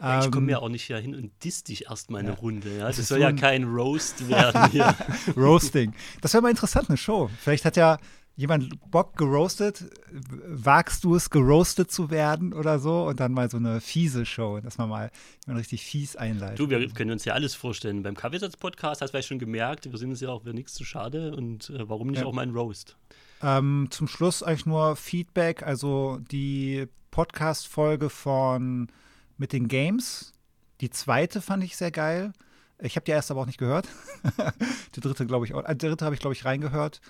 Ja, ich komme ja ähm, auch nicht hier hin und diss dich erst mal eine ja. Runde. Ja? Das, das soll so ja kein Roast werden hier. Roasting. Das wäre mal interessant, eine Show. Vielleicht hat ja jemand Bock geroastet, wagst du es, geroastet zu werden oder so und dann mal so eine fiese Show, dass man mal jemand richtig fies einleitet. Du, wir können uns ja alles vorstellen. Beim Kaffeesatz-Podcast hast du vielleicht schon gemerkt, wir sind uns ja auch für nichts zu schade und äh, warum nicht ja. auch mal ein Roast? Ähm, zum Schluss eigentlich nur Feedback, also die Podcast-Folge von mit den Games, die zweite fand ich sehr geil. Ich habe die erste aber auch nicht gehört. die dritte, glaube ich, auch. Äh, dritte habe ich, glaube ich, reingehört.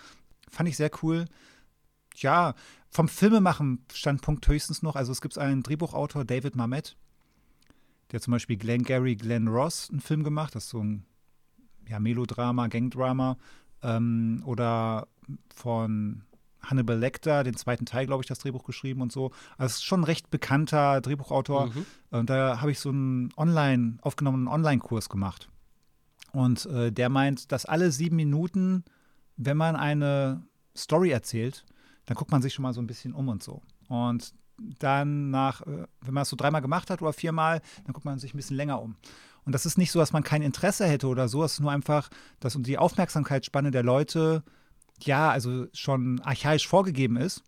Fand ich sehr cool. Ja, vom Filmemachen Standpunkt höchstens noch. Also es gibt einen Drehbuchautor, David Mamet, der zum Beispiel Glenn Gary, Glenn Ross einen Film gemacht. Das ist so ein ja, Melodrama, Gangdrama. Ähm, oder von Hannibal Lecter, den zweiten Teil, glaube ich, das Drehbuch geschrieben und so. Also ist schon ein recht bekannter Drehbuchautor. Mhm. Und da habe ich so einen online, aufgenommenen Online-Kurs gemacht. Und äh, der meint, dass alle sieben Minuten wenn man eine Story erzählt, dann guckt man sich schon mal so ein bisschen um und so. Und dann nach, äh, wenn man es so dreimal gemacht hat oder viermal, dann guckt man sich ein bisschen länger um. Und das ist nicht so, dass man kein Interesse hätte oder so, es ist nur einfach, dass die Aufmerksamkeitsspanne der Leute ja, also schon archaisch vorgegeben ist.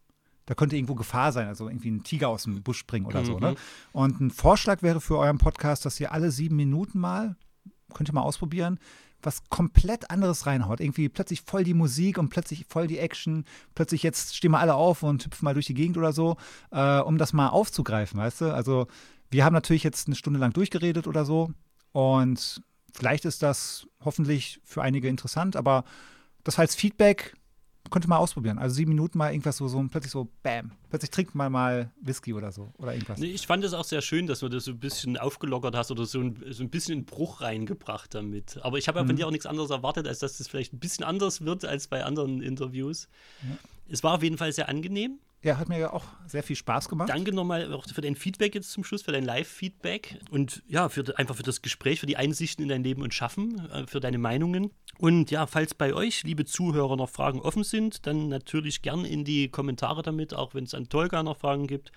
Da könnte irgendwo Gefahr sein, also irgendwie ein Tiger aus dem Busch springen oder mhm. so. Ne? Mhm. Und ein Vorschlag wäre für euren Podcast, dass ihr alle sieben Minuten mal, könnt ihr mal ausprobieren, was komplett anderes reinhaut. Irgendwie plötzlich voll die Musik und plötzlich voll die Action. Plötzlich jetzt stehen wir alle auf und hüpfen mal durch die Gegend oder so, äh, um das mal aufzugreifen, weißt du? Also wir haben natürlich jetzt eine Stunde lang durchgeredet oder so und vielleicht ist das hoffentlich für einige interessant, aber das als Feedback könnte mal ausprobieren. Also sieben Minuten mal irgendwas so, so plötzlich so, bam. Plötzlich trinkt man mal Whisky oder so oder irgendwas. Nee, ich fand es auch sehr schön, dass du das so ein bisschen aufgelockert hast oder so ein, so ein bisschen einen Bruch reingebracht damit. Aber ich habe ja mhm. von dir auch nichts anderes erwartet, als dass das vielleicht ein bisschen anders wird als bei anderen Interviews. Ja. Es war auf jeden Fall sehr angenehm. Ja, hat mir ja auch sehr viel Spaß gemacht. Danke nochmal auch für dein Feedback jetzt zum Schluss, für dein Live-Feedback und ja, für, einfach für das Gespräch, für die Einsichten in dein Leben und Schaffen, äh, für deine Meinungen. Und ja, falls bei euch, liebe Zuhörer, noch Fragen offen sind, dann natürlich gern in die Kommentare damit, auch wenn es an Tolga noch Fragen gibt.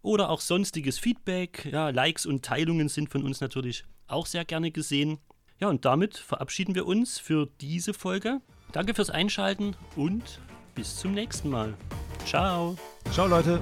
Oder auch sonstiges Feedback. Ja, Likes und Teilungen sind von uns natürlich auch sehr gerne gesehen. Ja, und damit verabschieden wir uns für diese Folge. Danke fürs Einschalten und bis zum nächsten Mal. Ciao. Ciao, Leute.